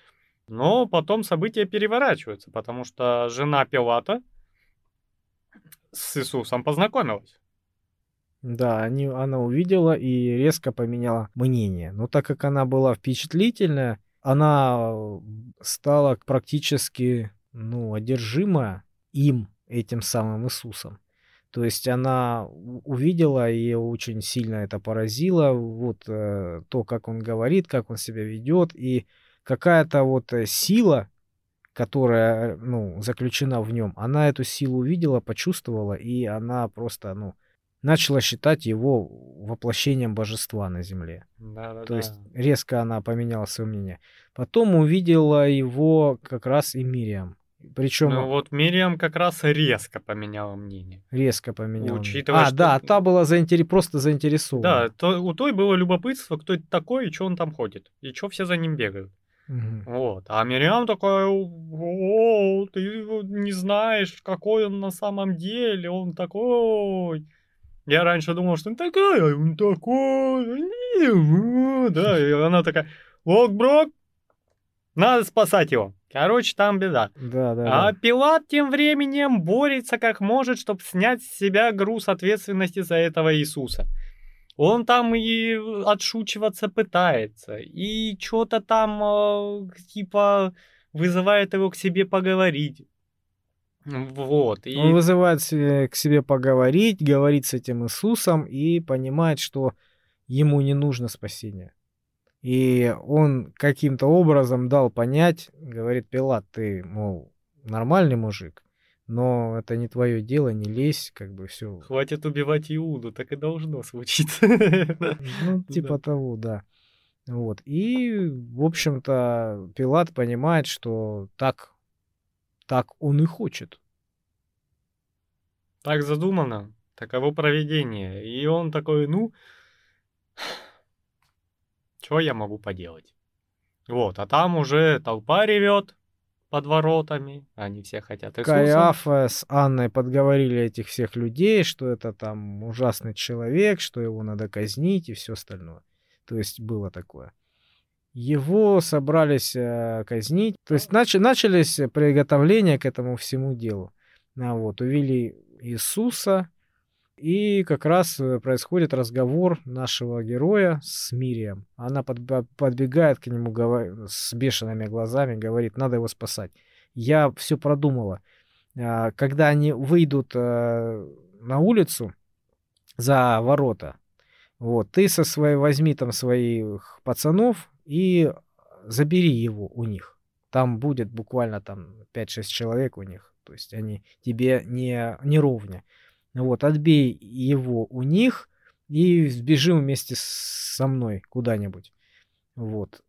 но потом события переворачиваются, потому что жена Пилата с Иисусом познакомилась. Да, они, она увидела и резко поменяла мнение. Но так как она была впечатлительная, она стала практически, ну, одержима им, этим самым Иисусом. То есть она увидела, и очень сильно это поразило, вот э, то, как он говорит, как он себя ведет, и какая-то вот э, сила, которая, ну, заключена в нем, она эту силу увидела, почувствовала, и она просто, ну, начала считать его воплощением божества на земле. Да, да, То да. есть резко она поменяла свое мнение. Потом увидела его как раз и Мириам. Причем Ну вот Мириам как раз резко поменяла мнение. резко поменяла. мнение. Учитывая, а, что- да, та была заинтер... просто заинтересована. Да, то, у той было любопытство, кто это такой и что он там ходит. И что все за ним бегают. Мгм. Вот. А Мириам такая, о, ты не знаешь, какой он на самом деле, он такой. Я раньше думал, что он такой, а он такой. Да, и она такая, Лок-брок, надо спасать его. Короче, там беда. Да, да, А да. Пилат тем временем борется как может, чтобы снять с себя груз ответственности за этого Иисуса. Он там и отшучиваться пытается, и что-то там э, типа вызывает его к себе поговорить. Вот. И... Он вызывает се- к себе поговорить, говорит с этим Иисусом и понимает, что ему не нужно спасение. И он каким-то образом дал понять, говорит Пилат, ты, мол, нормальный мужик, но это не твое дело, не лезь, как бы все. Хватит убивать Иуду, так и должно случиться. Ну, типа того, да. Вот. И, в общем-то, Пилат понимает, что так, так он и хочет. Так задумано, таково проведение. И он такой, ну, что я могу поделать? Вот, а там уже толпа ревет под воротами, они все хотят Иисуса. Каиафа с Анной подговорили этих всех людей, что это там ужасный человек, что его надо казнить и все остальное. То есть было такое. Его собрались э, казнить. То есть нач- начались приготовления к этому всему делу. А вот, увели Иисуса, и как раз э, происходит разговор нашего героя с Мирием. Она подб- подбегает к нему с бешеными глазами, говорит, надо его спасать. Я все продумала. А, Когда они выйдут э, на улицу за ворота, вот, ты со своей, возьми там своих пацанов и забери его у них. Там будет буквально там 5-6 человек у них. То есть они тебе не, не ровня. Вот, отбей его у них и сбежим вместе со мной куда-нибудь. Вот.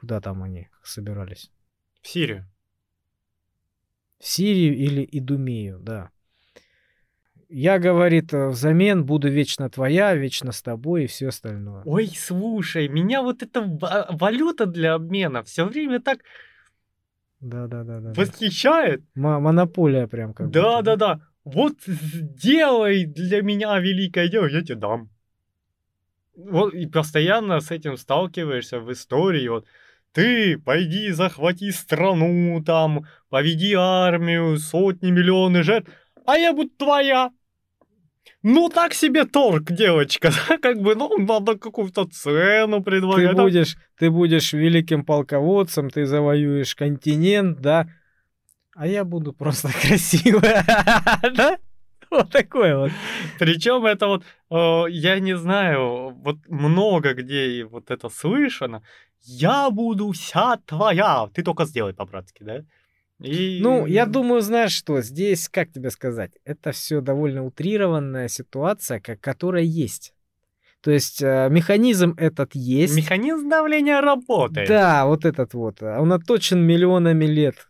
Куда там они собирались? В Сирию. В Сирию или Идумею, да. Я, говорит, э, взамен буду вечно твоя, вечно с тобой и все остальное. Ой, слушай, меня вот эта ва- валюта для обмена все время так Да, да, да, да. да. восхищает. Мо- Монополия прям как Да, будто, да, да. Вот сделай для меня великое дело, я тебе дам. Вот и постоянно с этим сталкиваешься в истории. Вот ты пойди захвати страну, там, поведи армию, сотни, миллионы жертв, а я буду твоя. Ну, так себе торг, девочка, да, как бы, ну, надо какую-то цену Ты предлагать. да. будешь, ты будешь великим полководцем, ты завоюешь континент, да, а я буду просто красивая, да? Вот такое вот. Причем это вот, э, я не знаю, вот много где и вот это слышано. Я буду вся твоя. Ты только сделай по-братски, да? И... Ну, я думаю, знаешь что, здесь, как тебе сказать, это все довольно утрированная ситуация, как, которая есть. То есть э, механизм этот есть. Механизм давления работает. Да, вот этот вот. э, Он оточен миллионами лет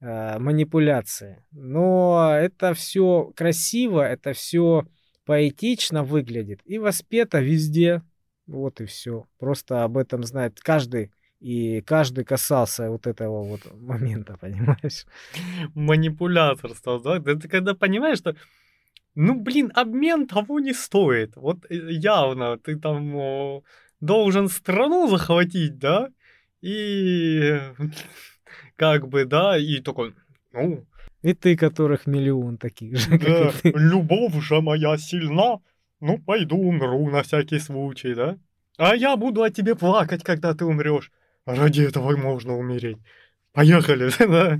э, манипуляции. Но это все красиво, это все поэтично выглядит и воспето везде. Вот и все. Просто об этом знает каждый. И каждый касался вот этого вот момента, понимаешь? Манипуляторство, да? Ты когда понимаешь, что ну, блин, обмен того не стоит. Вот э, явно ты там о, должен страну захватить, да? И как бы, да, и такой, ну, И ты, которых миллион таких же, как Да, и ты. любовь же моя сильна, ну пойду умру на всякий случай, да? А я буду о тебе плакать, когда ты умрешь. Ради этого можно умереть. Поехали, да?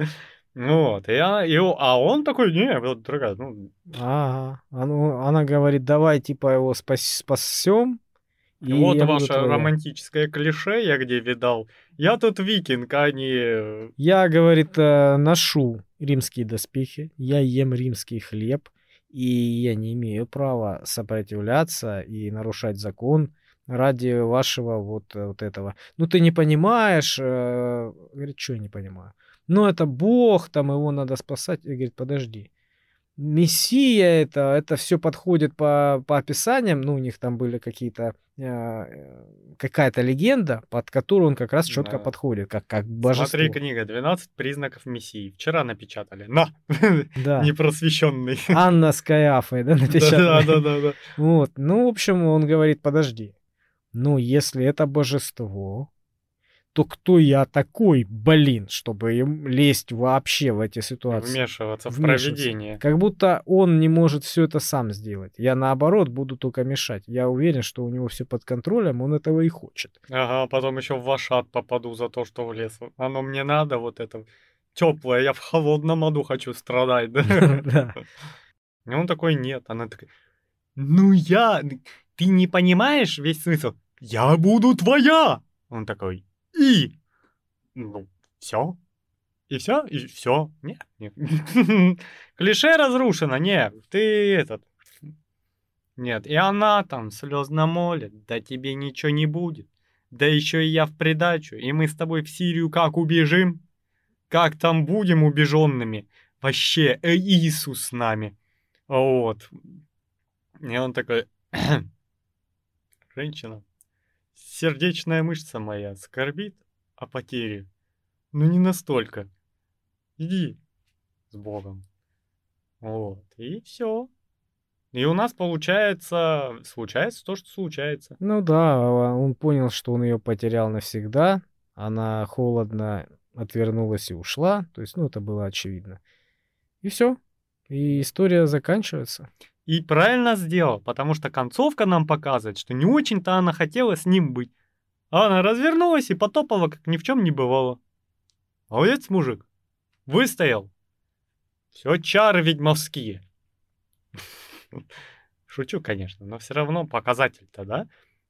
Вот, и, она, и, а он такой, не, вот, дорогая, ну... Ага, она, она говорит, давай, типа, его спас, спасем, и вот ваше романтическое клише, я где видал. Я тут викинг, а не... Я, говорит, э, ношу римские доспехи, я ем римский хлеб, и я не имею права сопротивляться и нарушать закон ради вашего вот, э, вот этого. Ну, ты не понимаешь, э, говорит, что я не понимаю. Ну, это Бог, там его надо спасать. И говорит, подожди. Мессия это, это все подходит по, по описаниям, ну, у них там были какие-то, э, какая-то легенда, под которую он как раз четко да. подходит, как, как божество. Смотри, книга «12 признаков Мессии». Вчера напечатали. На! Да. Непросвещенный. Анна с Каяфой, да, напечатали. Да, да, да, да. Вот, ну, в общем, он говорит, подожди, ну, если это божество, то кто я такой, блин, чтобы им лезть вообще в эти ситуации? Вмешиваться в проведение. Как будто он не может все это сам сделать. Я наоборот буду только мешать. Я уверен, что у него все под контролем, он этого и хочет. Ага, потом еще в ваш ад попаду за то, что влез. Оно мне надо, вот это теплое, я в холодном аду хочу страдать, да? И он такой, нет. Она такая, ну я, ты не понимаешь весь смысл? Я буду твоя! Он такой, и... Ну, все. И все? И все? Нет, нет. Клише разрушено, нет. Ты этот... Нет, и она там слезно молит, да тебе ничего не будет. Да еще и я в придачу, и мы с тобой в Сирию как убежим? Как там будем убеженными? Вообще, э, Иисус с нами. Вот. И он такой... Женщина, Сердечная мышца моя скорбит о потере. Но не настолько. Иди с Богом. Вот, и все. И у нас получается, случается то, что случается. Ну да, а, он понял, что он ее потерял навсегда. Она холодно отвернулась и ушла. То есть, ну, это было очевидно. И все. И история заканчивается. И правильно сделал, потому что концовка нам показывает, что не очень-то она хотела с ним быть. А она развернулась и потопала, как ни в чем не бывало. Молодец, мужик. Выстоял. Все чары ведьмовские. Шучу, конечно, но все равно показатель-то, да?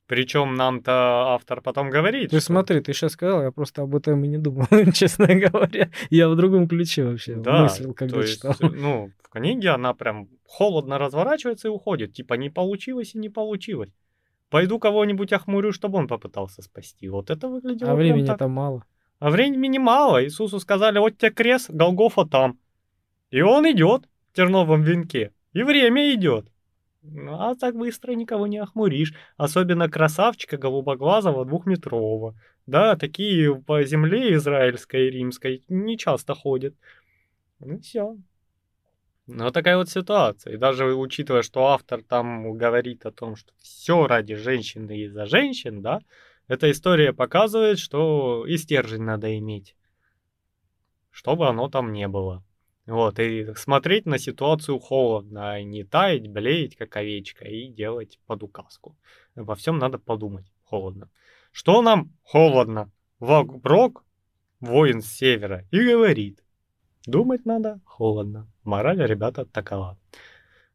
Причем нам-то автор потом говорит. Ты что... смотри, ты сейчас сказал, я просто об этом и не думал, честно говоря. Я в другом ключе вообще да, мыслил, когда есть, читал. Ну, в книге она прям холодно разворачивается и уходит. Типа не получилось и не получилось. Пойду кого-нибудь охмурю, чтобы он попытался спасти. Вот это выглядело А времени там мало. А времени мало. Иисусу сказали, вот тебе крест, Голгофа там. И он идет в терновом венке. И время идет. А так быстро никого не охмуришь. Особенно красавчика голубоглазого двухметрового. Да, такие по земле израильской и римской не часто ходят. Ну все. Ну, такая вот ситуация. И даже учитывая, что автор там говорит о том, что все ради женщины и за женщин, да, эта история показывает, что и стержень надо иметь, чтобы оно там не было. Вот, и смотреть на ситуацию холодно, а не таять, блеять, как овечка, и делать под указку. Во всем надо подумать холодно. Что нам холодно? Вагброк, воин с севера, и говорит. Думать надо холодно. Мораль, ребята, такова.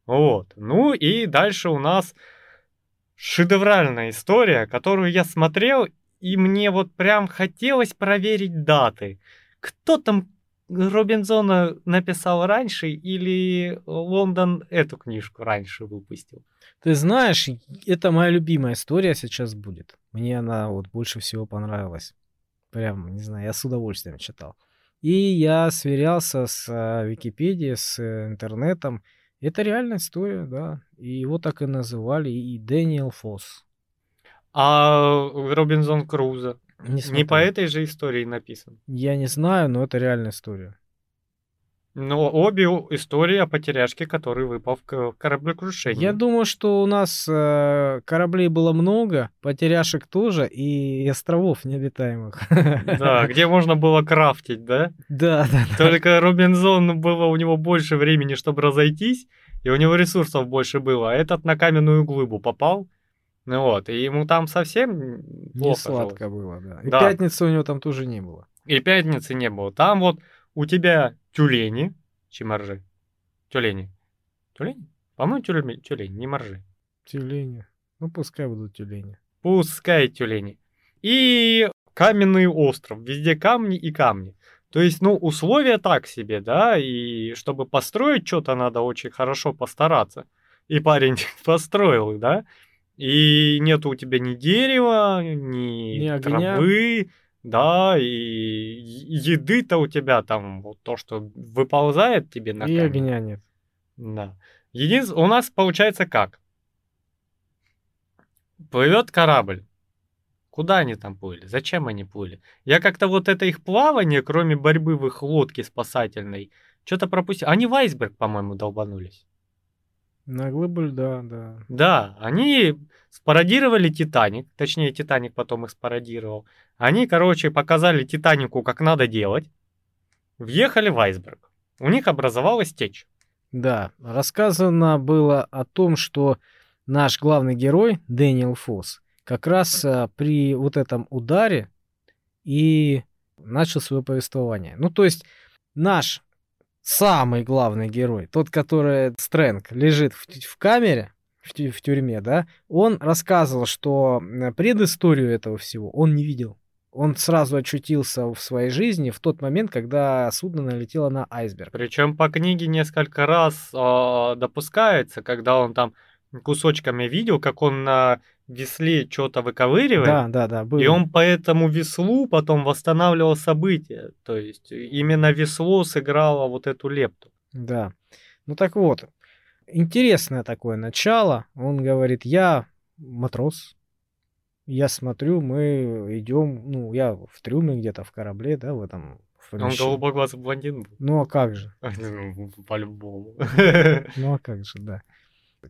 Вот. Ну и дальше у нас шедевральная история, которую я смотрел, и мне вот прям хотелось проверить даты. Кто там Робинзона написал раньше или Лондон эту книжку раньше выпустил? Ты знаешь, это моя любимая история сейчас будет. Мне она вот больше всего понравилась. Прям, не знаю, я с удовольствием читал. И я сверялся с э, Википедией, с э, интернетом. Это реальная история, да. И его так и называли, и Дэниел Фосс. А Робинзон Крузо? Не, не по этой же истории написан. Я не знаю, но это реальная история. Но обе истории о потеряшке, который выпал в кораблекрушение. Я думаю, что у нас э, кораблей было много, потеряшек тоже, и островов необитаемых. Да, где можно было крафтить, да? Да, да. Только Робинзон было у него больше времени, чтобы разойтись, и у него ресурсов больше было. А этот на каменную глыбу попал, ну вот, и ему там совсем не сладко жилось. было, да. И да. пятницы у него там тоже не было. И пятницы не было. Там вот у тебя тюлени, чи моржи? Тюлени. Тюлени? По-моему, тюлени, тюлени, не моржи. Тюлени. Ну, пускай будут тюлени. Пускай тюлени. И каменный остров. Везде камни и камни. То есть, ну, условия так себе, да, и чтобы построить что-то, надо очень хорошо постараться. И парень построил да, и нету у тебя ни дерева, ни, Ни огня. травы, да, и еды-то у тебя там, вот то, что выползает тебе на И камень. огня нет. Да. Единственное, у нас получается как? Плывет корабль. Куда они там плыли? Зачем они плыли? Я как-то вот это их плавание, кроме борьбы в их лодке спасательной, что-то пропустил. Они в айсберг, по-моему, долбанулись. На глыбу льда, да. Да, они спародировали Титаник, точнее, Титаник потом их спародировал. Они, короче, показали Титанику, как надо делать. Въехали в айсберг. У них образовалась течь. Да, рассказано было о том, что наш главный герой, Дэниел Фосс, как раз а, при вот этом ударе и начал свое повествование. Ну, то есть наш самый главный герой, тот, который Стрэнг лежит в, в камере, в, в тюрьме, да, он рассказывал, что предысторию этого всего он не видел. Он сразу очутился в своей жизни в тот момент, когда судно налетело на айсберг. Причем по книге несколько раз а, допускается, когда он там кусочками видел, как он на весле что-то выковыривает, Да, да, да, было. и он по этому веслу потом восстанавливал события. То есть именно весло сыграло вот эту лепту. Да. Ну так вот, интересное такое начало. Он говорит, я матрос. Я смотрю, мы идем, ну, я в трюме где-то в корабле, да, в этом Он голубоглазый блондин был. Ну а как же? Ну, По-любому. Ну а как же, да.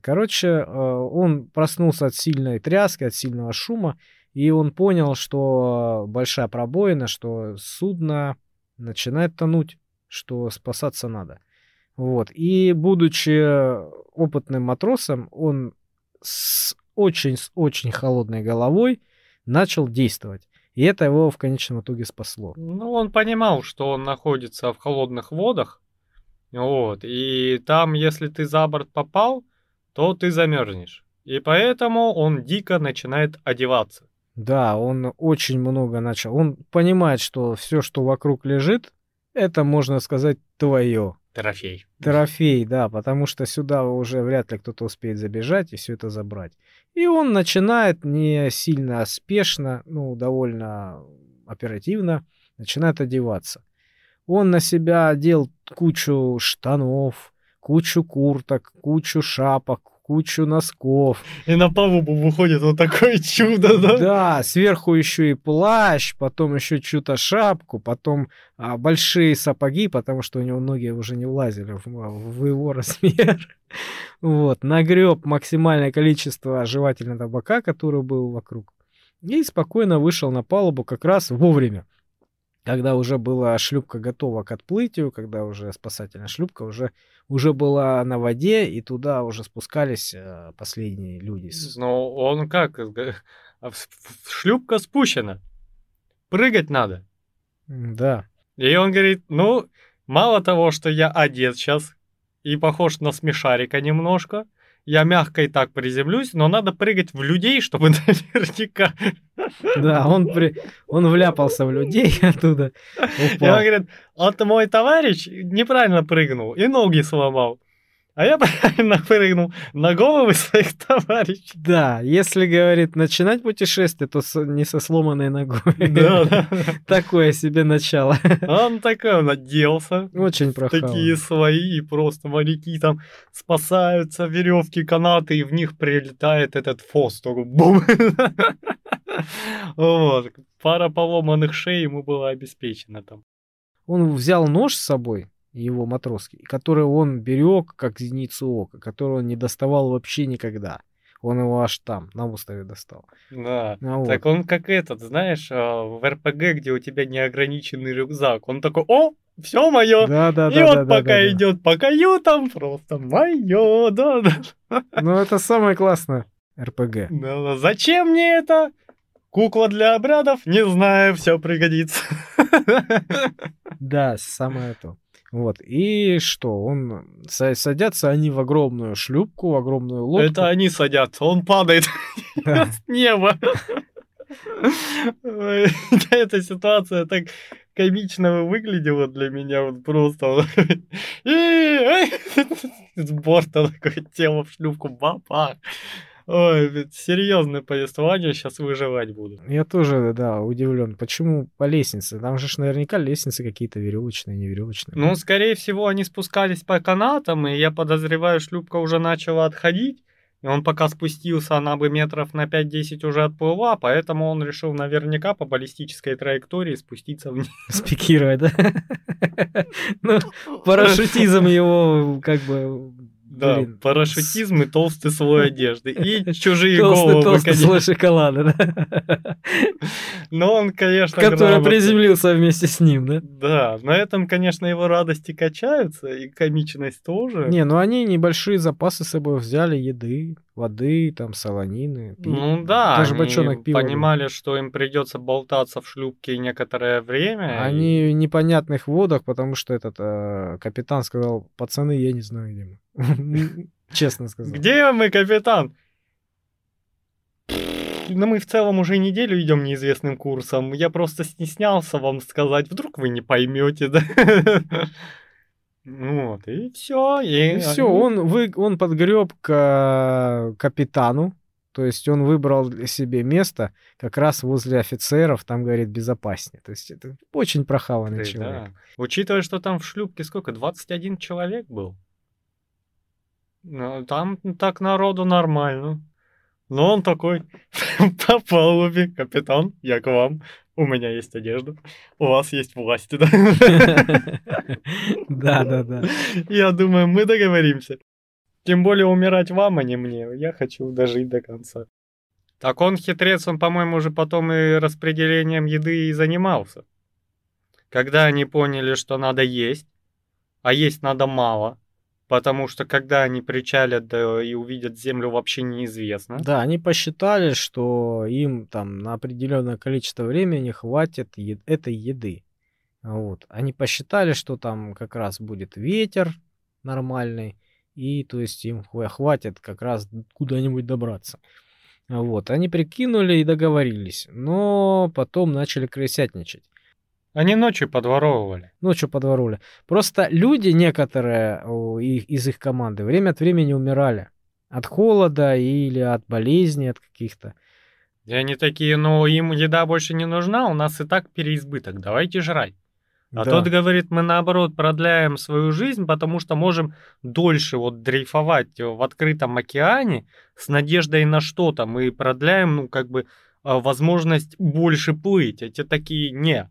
Короче, э, он проснулся от сильной тряски, от сильного шума, и он понял, что большая пробоина, что судно начинает тонуть, что спасаться надо. Вот. И будучи опытным матросом, он с очень, с очень холодной головой начал действовать. И это его в конечном итоге спасло. Ну, он понимал, что он находится в холодных водах. Вот. И там, если ты за борт попал, то ты замерзнешь. И поэтому он дико начинает одеваться. Да, он очень много начал. Он понимает, что все, что вокруг лежит, это, можно сказать, твое. Трофей. Трофей, да, потому что сюда уже вряд ли кто-то успеет забежать и все это забрать. И он начинает не сильно спешно, ну, довольно оперативно, начинает одеваться. Он на себя одел кучу штанов, кучу курток, кучу шапок, кучу носков. И на палубу выходит вот такое чудо, да? Да, сверху еще и плащ, потом еще чью-то шапку, потом а, большие сапоги, потому что у него ноги уже не влазили в, в его размер. Вот, нагреб максимальное количество жевательного табака, который был вокруг. И спокойно вышел на палубу как раз вовремя. Когда уже была шлюпка готова к отплытию, когда уже спасательная шлюпка уже, уже была на воде, и туда уже спускались э, последние люди. Ну, он как? э, а Шлюпка спущена. Прыгать надо. Да. И он говорит, ну, мало того, что я одет сейчас и похож на смешарика немножко, я мягко и так приземлюсь, но надо прыгать в людей, чтобы наверняка. Да, он, при... он вляпался в людей оттуда. И он Упал. говорит, вот мой товарищ неправильно прыгнул и ноги сломал. А я правильно прыгнул на головы своих товарищей. Да, если, говорит, начинать путешествие, то с- не со сломанной ногой. Да, да. Такое себе начало. Он такой, он оделся. Очень прохавно. Такие свои, и просто моряки там спасаются, веревки, канаты, и в них прилетает этот фос, такой бум. Вот. Пара поломанных шеи ему была обеспечена там. Он взял нож с собой, его матросский, который он берег как зеницу ока, который он не доставал вообще никогда. Он его аж там, на острове достал. Да. А вот. Так он как этот, знаешь, а, в РПГ, где у тебя неограниченный рюкзак. Он такой, о, все мое. Да, да, И да, вот да, пока да, да. идет по каютам, просто мое, да, да. Ну, это самое классное РПГ. Да. Зачем мне это? Кукла для обрядов? Не знаю, все пригодится. Да, самое то. Вот. И что? Он садятся они в огромную шлюпку, в огромную лодку. Это они садятся, он падает с неба. Эта ситуация так комично выглядела для меня вот просто. С борта такое тело в шлюпку, баба. Ой, серьезное повествование, сейчас выживать буду. Я тоже, да, удивлен. Почему по лестнице? Там же наверняка лестницы какие-то веревочные, не веревочные. Ну, скорее всего, они спускались по канатам, и я подозреваю, шлюпка уже начала отходить. И он пока спустился, она бы метров на 5-10 уже отплыла, поэтому он решил наверняка по баллистической траектории спуститься вниз. Спикировать, да? Ну, парашютизм его как бы да, Блин. парашютизм и толстый слой одежды. И чужие толстый, головы, толстый конечно. слой шоколада, да? Но он, конечно, Который приземлился вместе с ним, да? Да, на этом, конечно, его радости качаются, и комичность тоже. Не, ну они небольшие запасы с собой взяли, еды, воды, там, солонины. Пи... Ну да, Даже они пива. понимали, что им придется болтаться в шлюпке некоторое время. Они и... в непонятных водах, потому что этот э, капитан сказал, пацаны, я не знаю, где мы. Честно сказал. Где мы, капитан? Ну, мы в целом уже неделю идем неизвестным курсом. Я просто стеснялся вам сказать, вдруг вы не поймете, да? Вот, и все. И, и все, он, вы, он подгреб к капитану, то есть он выбрал себе место как раз возле офицеров, там, говорит, безопаснее. То есть это очень прохаванный Ты, человек. Да. Учитывая, что там в шлюпке сколько, 21 человек был? Ну, там так народу нормально. Но он такой по палубе, капитан, я к вам. У меня есть одежда, у вас есть власти, да? Да, да, да. Я думаю, мы договоримся. Тем более умирать вам, а не мне. Я хочу дожить до конца. Так он хитрец, он, по-моему, уже потом и распределением еды и занимался. Когда они поняли, что надо есть, а есть надо мало, Потому что когда они причалят и увидят землю, вообще неизвестно. Да, они посчитали, что им там на определенное количество времени хватит е- этой еды. Вот. Они посчитали, что там как раз будет ветер нормальный, и то есть им хватит как раз куда-нибудь добраться. Вот. Они прикинули и договорились, но потом начали крысятничать. Они ночью подворовывали. Ночью подворовывали. Просто люди некоторые из их команды время от времени умирали. От холода или от болезней, от каких-то. И они такие, ну им еда больше не нужна, у нас и так переизбыток, давайте жрать. А да. тот говорит, мы наоборот продляем свою жизнь, потому что можем дольше вот дрейфовать в открытом океане с надеждой на что-то. Мы продляем, ну, как бы, а, возможность больше плыть. Эти такие, не,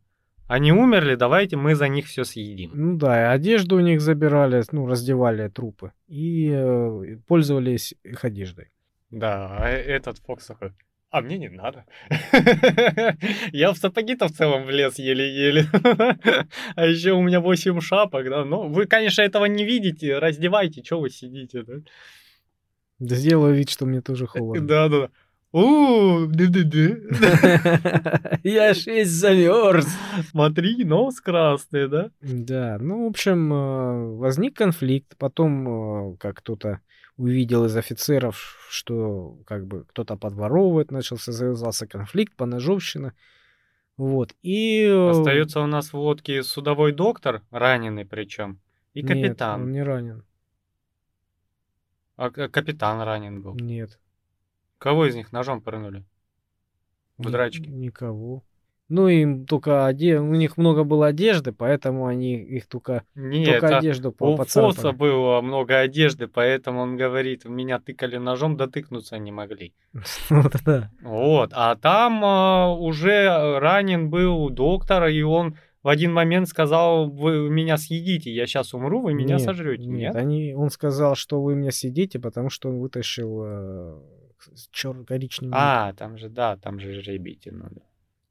они умерли, давайте мы за них все съедим. Ну да, одежду у них забирали, ну, раздевали трупы и э, пользовались их одеждой. Да, а этот Фокс такой, а мне не надо. Я в сапоги-то в целом влез еле-еле. А еще у меня 8 шапок, да. Ну, вы, конечно, этого не видите. Раздевайте, что вы сидите, да? Да сделаю вид, что мне тоже холодно. Да, да, да. У, Я ж весь замерз. Смотри, нос красный, да? Да, ну, в общем, э, возник конфликт. Потом, э, как кто-то увидел из офицеров, что как бы кто-то подворовывает, начался, завязался конфликт, поножовщина. Вот, и... Э, Остается у нас в лодке судовой доктор, раненый причем, и капитан. Нет, он не ранен. А капитан ранен был? Нет. Кого из них ножом пырнули? В Ни- драчке? Никого. Ну, им только оде... у них много было одежды, поэтому они их только, Нет, только одежду по У Фоса было много одежды, поэтому он говорит, меня тыкали ножом, дотыкнуться не могли. Вот, да. Вот, а там а, уже ранен был доктор, и он в один момент сказал, вы меня съедите, я сейчас умру, вы меня нет, сожрете. Нет, нет? Они, он сказал, что вы меня съедите, потому что он вытащил э, черно-коричневым. А, там же, да, там же жребий тянули.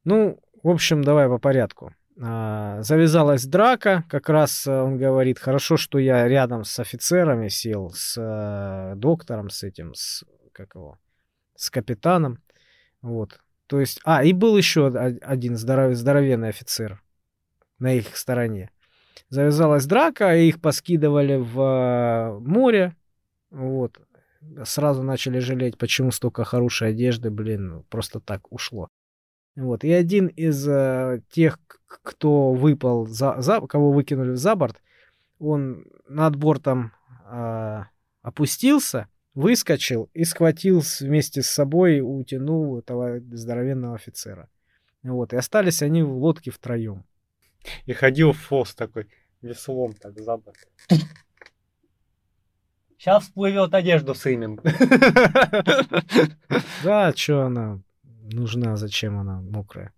Ну, в общем, давай по порядку. А, завязалась драка, как раз э, он говорит, хорошо, что я рядом с офицерами сел, с э, доктором, с этим, с, как его, с капитаном, вот. То есть, а, и был еще один здоров, здоровенный офицер на их стороне. завязалась драка, и их поскидывали в э, море. Вот. Сразу начали жалеть, почему столько хорошей одежды, блин, просто так ушло. Вот. И один из э, тех, кто выпал, за, за, кого выкинули за борт, он над бортом э, опустился, выскочил и схватил вместе с собой, утянул этого здоровенного офицера. Вот. И остались они в лодке втроем. И ходил Фос такой, веслом так за борт. Сейчас всплывет одежду сымем. Да, что она нужна, зачем она мокрая?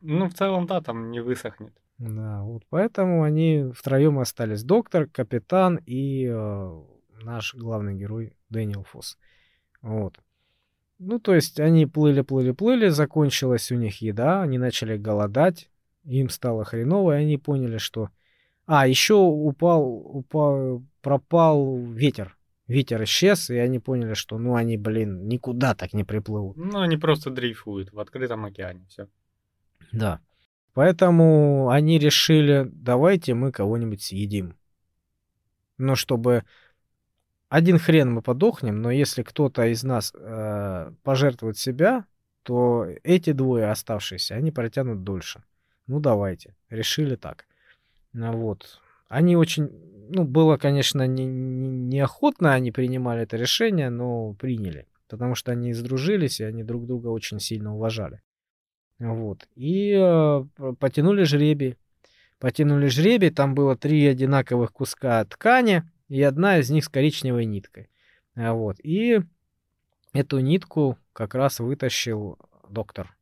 Ну, в целом, да, там не высохнет. Да, вот поэтому они втроем остались. Доктор, капитан и э, наш главный герой Дэниел Фосс. Вот. Ну, то есть они плыли, плыли, плыли, закончилась у них еда, они начали голодать, им стало хреново, и они поняли, что... А, еще упал, упал, пропал ветер. Ветер исчез, и они поняли, что, ну, они, блин, никуда так не приплывут. Ну, они просто дрейфуют в открытом океане, все. Да. Поэтому они решили, давайте мы кого-нибудь съедим. Но чтобы один хрен мы подохнем, но если кто-то из нас э, пожертвует себя, то эти двое оставшиеся, они протянут дольше. Ну давайте, решили так. Ну, вот. Они очень, ну было, конечно, не, не, неохотно они принимали это решение, но приняли, потому что они сдружились и они друг друга очень сильно уважали. Вот. И э, потянули жребий. Потянули жребий, там было три одинаковых куска ткани, и одна из них с коричневой ниткой. А вот. И эту нитку как раз вытащил доктор.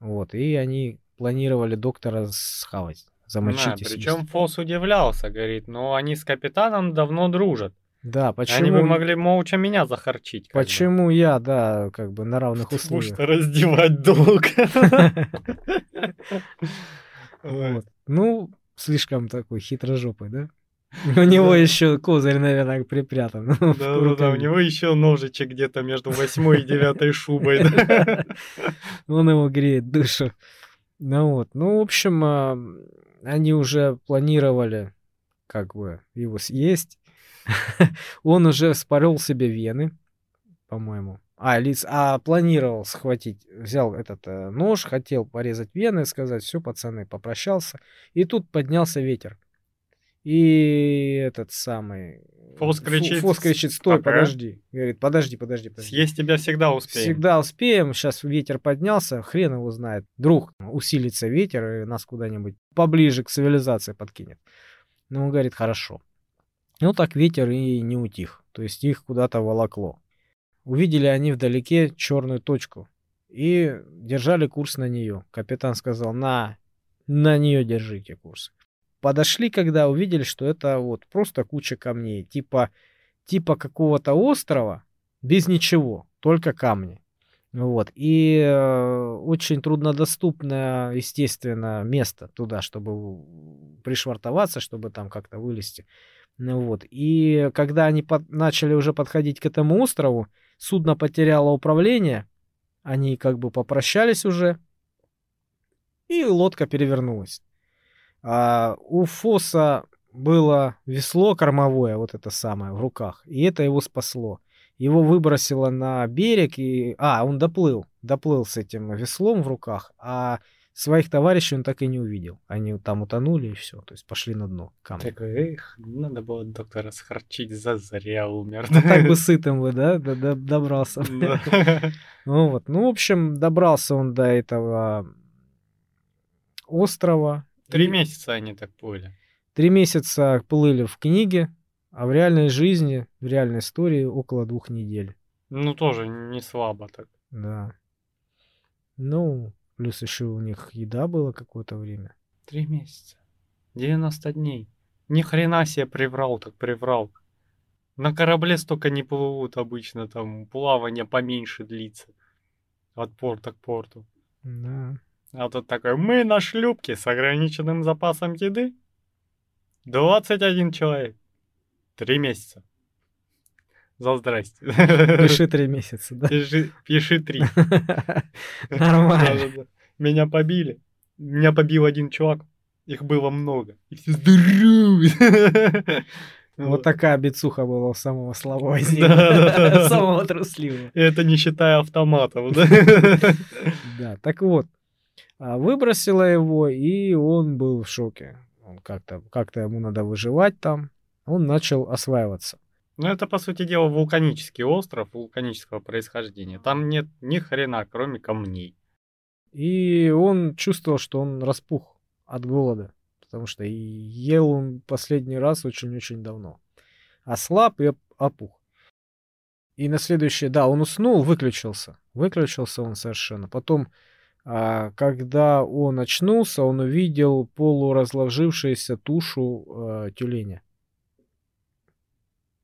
Вот. И они планировали доктора схавать, замочить. Да, причем Фос удивлялся, говорит, но они с капитаном давно дружат. Да, почему... Они бы могли молча меня захарчить. Почему бы. я, да, как бы на равных Потому условиях. Потому что раздевать долг. Ну, слишком такой хитрожопый, да? У него еще козырь, наверное, припрятан. Да, да, да, у него еще ножичек где-то между восьмой и девятой шубой. Он его греет душу. Ну вот, ну, в общем, а, они уже планировали как бы его съесть. Он уже спорол себе вены, по-моему. А, лиц, а планировал схватить, взял этот э, нож, хотел порезать вены, сказать, все, пацаны, попрощался. И тут поднялся ветер. И этот самый... Фос кричит. Фос кричит, стой, пока. подожди. Говорит, подожди, подожди, подожди. Съесть тебя всегда успеем. Всегда успеем. Сейчас ветер поднялся, хрен его знает. Вдруг усилится ветер и нас куда-нибудь поближе к цивилизации подкинет. Ну, он говорит, хорошо. Ну, так ветер и не утих. То есть их куда-то волокло. Увидели они вдалеке черную точку и держали курс на нее. Капитан сказал, на, на нее держите курс. Подошли, когда увидели, что это вот просто куча камней, типа, типа какого-то острова, без ничего, только камни. Вот. И э, очень труднодоступное, естественно, место туда, чтобы пришвартоваться, чтобы там как-то вылезти. Ну, вот. И когда они под, начали уже подходить к этому острову, судно потеряло управление, они как бы попрощались уже, и лодка перевернулась. А у Фоса было весло кормовое, вот это самое, в руках, и это его спасло. Его выбросило на берег, и... А, он доплыл, доплыл с этим веслом в руках, а своих товарищей он так и не увидел. Они там утонули и все, то есть пошли на дно камня. Такой, эх, надо было доктора схарчить, зазря умер. Ну, так бы сытым вы, да, добрался. Ну вот, ну, в общем, добрался он до этого острова, Три и... месяца они так плыли. Три месяца плыли в книге, а в реальной жизни, в реальной истории около двух недель. Ну, тоже не слабо так. Да. Ну, плюс еще у них еда была какое-то время. Три месяца. 90 дней. Ни хрена себе приврал, так приврал. На корабле столько не плывут обычно, там плавание поменьше длится. От порта к порту. Да. А тут такой, мы на шлюпке с ограниченным запасом еды. 21 человек. Три месяца. За здрасте. Пиши три месяца, да? Пиши, пиши три. Нормально. Меня побили. Меня побил один чувак. их было много. И все здоровые. Вот такая бицуха была у самого слабого из них. Самого трусливого. Это не считая автоматов, да? Да, так вот. А, Выбросила его, и он был в шоке. Он как-то как ему надо выживать там. Он начал осваиваться. Ну, это, по сути дела, вулканический остров вулканического происхождения. Там нет ни хрена, кроме камней. И он чувствовал, что он распух от голода, потому что и ел он последний раз очень-очень давно. Ослаб и оп- опух. И на следующее, да, он уснул, выключился. Выключился он совершенно. Потом, а, когда он очнулся, он увидел полуразложившуюся тушу а, тюленя.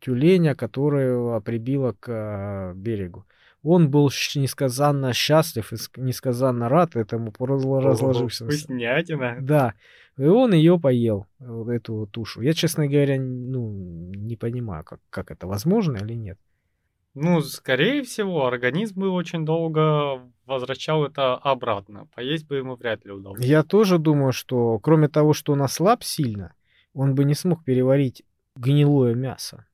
Тюленя, которую прибило к а, берегу. Он был несказанно счастлив и ск- несказанно рад этому разложившемуся. Вкуснятина. Да. И он ее поел, вот эту тушу. Я, честно говоря, ну, не понимаю, как, как это возможно или нет. Ну, скорее всего, организм бы очень долго возвращал это обратно. Поесть бы ему вряд ли удалось. Я тоже думаю, что кроме того, что он ослаб сильно, он бы не смог переварить гнилое мясо.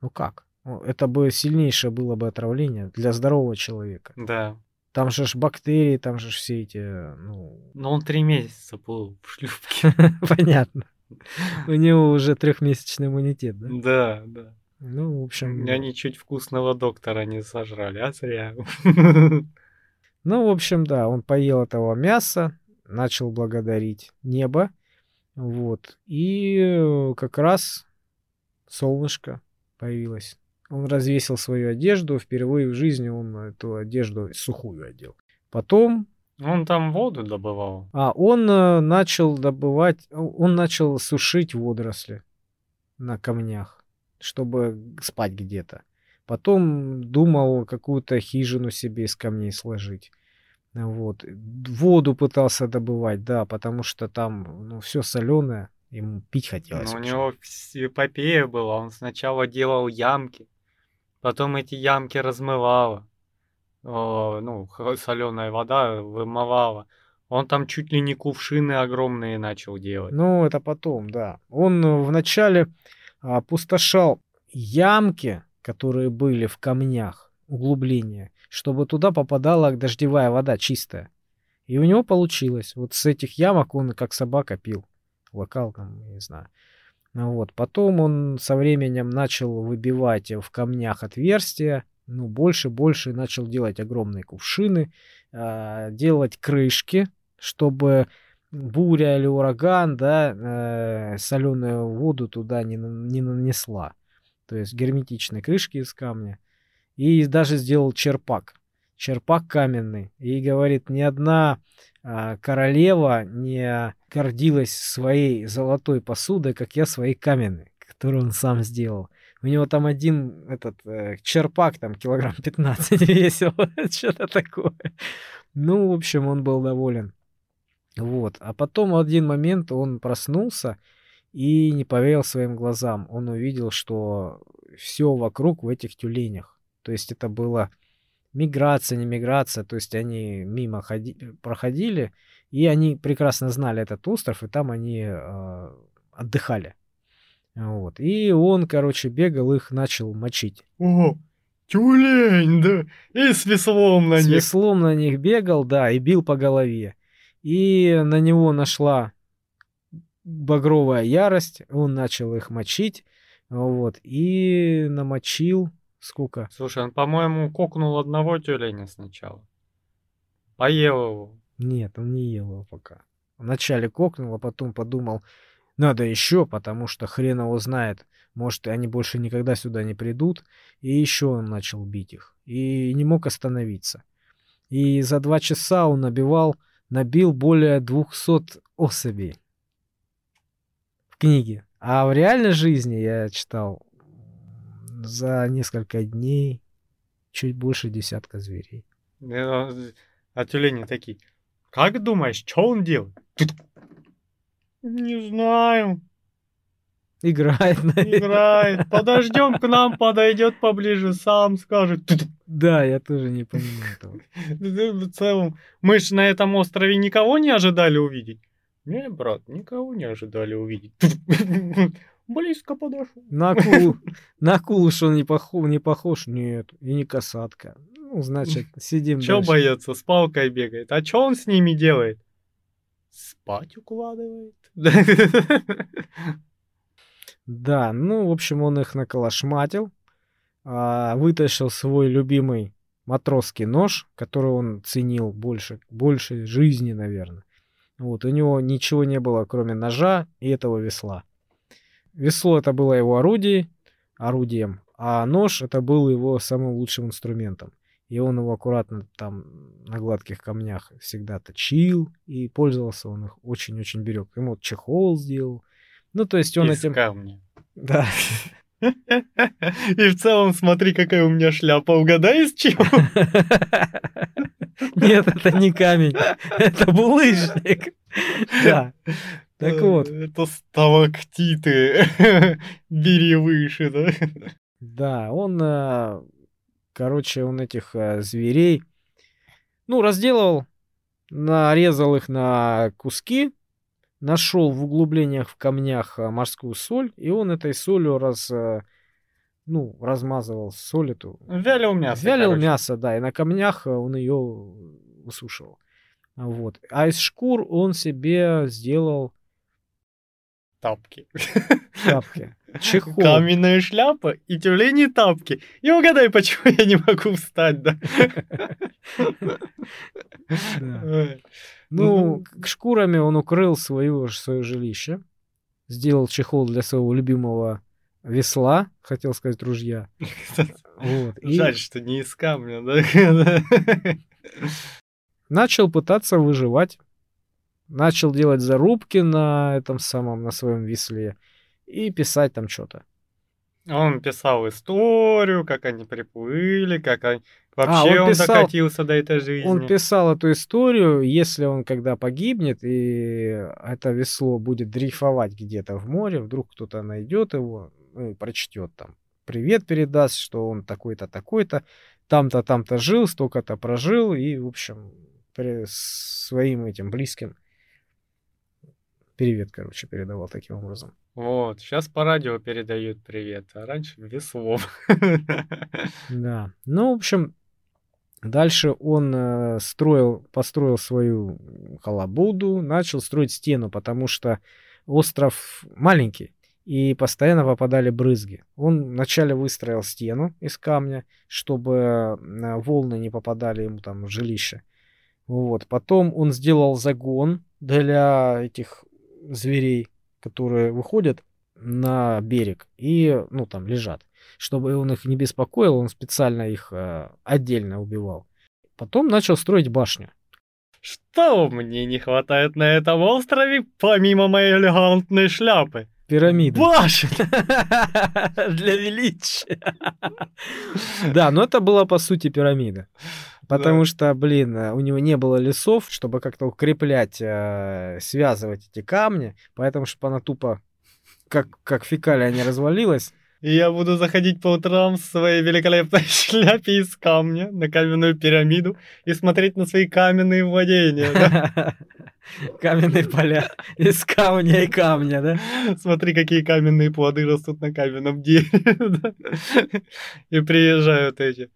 Ну как? Это бы сильнейшее было бы отравление для здорового человека. Да. Там же ж бактерии, там же ж все эти, ну, Но он три месяца был в шлюпке. понятно. У него уже трехмесячный иммунитет, да? Да, да. Ну, в общем... Они чуть вкусного доктора не сожрали, а зря. Ну, в общем, да, он поел этого мяса, начал благодарить небо, вот, и э, как раз солнышко появилось. Он развесил свою одежду, впервые в жизни он эту одежду сухую одел. Потом, Он там воду добывал. а он э, начал добывать, он начал сушить водоросли на камнях, чтобы спать где-то. Потом думал какую-то хижину себе из камней сложить. Вот. Воду пытался добывать, да, потому что там ну, все соленое, ему пить хотелось. Но у него эпопея была. Он сначала делал ямки, потом эти ямки размывало. О, ну, соленая вода вымывала. Он там чуть ли не кувшины огромные начал делать. Ну, это потом, да. Он э, вначале а, опустошал ямки, которые были в камнях, углубления, чтобы туда попадала дождевая вода чистая. И у него получилось. Вот с этих ямок он как собака пил. Локал там, не знаю. Ну вот. Потом он со временем начал выбивать в камнях отверстия. Ну, больше, больше начал делать огромные кувшины, а, делать крышки, чтобы буря или ураган, да, соленую воду туда не, не нанесла. То есть герметичные крышки из камня. И даже сделал черпак. Черпак каменный. И говорит, ни одна а, королева не гордилась своей золотой посудой, как я своей каменной, которую он сам сделал. У него там один этот э, черпак, там килограмм 15 весил, что-то такое. Ну, в общем, он был доволен. Вот. А потом в один момент он проснулся и не поверил своим глазам. Он увидел, что все вокруг в этих тюленях. То есть это была миграция, не миграция. То есть они мимо ходи- проходили, и они прекрасно знали этот остров, и там они э, отдыхали. Вот. И он, короче, бегал, их начал мочить. О, тюлень, да, и с веслом на С них. веслом на них бегал, да, и бил по голове. И на него нашла багровая ярость, он начал их мочить, вот, и намочил сколько? Слушай, он, по-моему, кокнул одного тюленя сначала. Поел его. Нет, он не ел его пока. Вначале кокнул, а потом подумал, надо еще, потому что хрен его знает, может, они больше никогда сюда не придут, и еще он начал бить их, и не мог остановиться. И за два часа он набивал, набил более 200 особей в книге. А в реальной жизни я читал за несколько дней чуть больше десятка зверей. Он- А тюлени такие, как думаешь, что он делает? Не знаю, Играет на играет. Подождем, к нам подойдет поближе, сам скажет. Да, я тоже не понимаю этого. В целом, мы же на этом острове никого не ожидали увидеть. Не, брат, никого не ожидали увидеть. Близко подошел. На акулу, на акулу, что не похож, не похож? Нет, и не касатка. Ну, значит, сидим Чё дальше. боется? С палкой бегает. А чё он с ними делает? Спать укладывает. Да, ну, в общем, он их наколошматил, а, вытащил свой любимый матросский нож, который он ценил больше, больше жизни, наверное. Вот, у него ничего не было, кроме ножа и этого весла. Весло это было его орудие, орудием, а нож это был его самым лучшим инструментом. И он его аккуратно там на гладких камнях всегда точил, и пользовался он их очень-очень берег. Ему чехол сделал. Ну, то есть он Из этим... камня. Да. И в целом, смотри, какая у меня шляпа. Угадай, из чего? Нет, это не камень, это булыжник. Да. Так вот, Это сталактиты. Бери выше, да? да, он, э, короче, он этих э, зверей, ну, разделал, нарезал их на куски, нашел в углублениях в камнях э, морскую соль, и он этой солью раз, э, ну, размазывал соль эту, Вялил мясо. Вялил короче. мясо, да, и на камнях э, он ее высушивал. Вот. А из шкур он себе сделал Тапки. тапки. Чехол. Каменная шляпа и тюлени тапки. И угадай, почему я не могу встать, да? Ну, к шкурами он укрыл свое, жилище. Сделал чехол для своего любимого весла, хотел сказать, ружья. Вот. Жаль, что не из камня, да? начал пытаться выживать. Начал делать зарубки на этом самом, на своем весле. И писать там что-то. Он писал историю, как они приплыли, как они... Вообще он он, писал- докатился до этой жизни. Он писал эту историю, если он когда погибнет, и это весло будет дрейфовать где-то в море, вдруг кто-то найдет его, ну, и прочтет там. Привет передаст, что он такой-то, такой-то, там-то, там-то жил, столько-то прожил, и, в общем, своим этим близким привет, короче, передавал таким образом. Вот, сейчас по радио передают привет, а раньше веслом. Да. Ну, в общем, дальше он э, строил, построил свою халабуду, начал строить стену, потому что остров маленький, и постоянно попадали брызги. Он вначале выстроил стену из камня, чтобы э, волны не попадали ему там в жилище. Вот. Потом он сделал загон для этих зверей, которые выходят на берег и, ну, там лежат. Чтобы он их не беспокоил, он специально их э, отдельно убивал. Потом начал строить башню. Что мне не хватает на этом острове, помимо моей элегантной шляпы? Пирамиды. Башен! Для величия. Да, но это была по сути пирамида. Потому Да. что, блин, э, у него не было лесов, чтобы как-то укреплять, э, связывать эти камни. Поэтому, чтобы она тупо, как, как фекалия не развалилась. И я буду заходить по утрам в своей великолепной шляпе из камня на каменную пирамиду и смотреть на свои каменные владения. Каменные поля из камня и камня, да? Смотри, какие каменные плоды растут на каменном дереве. И приезжают эти.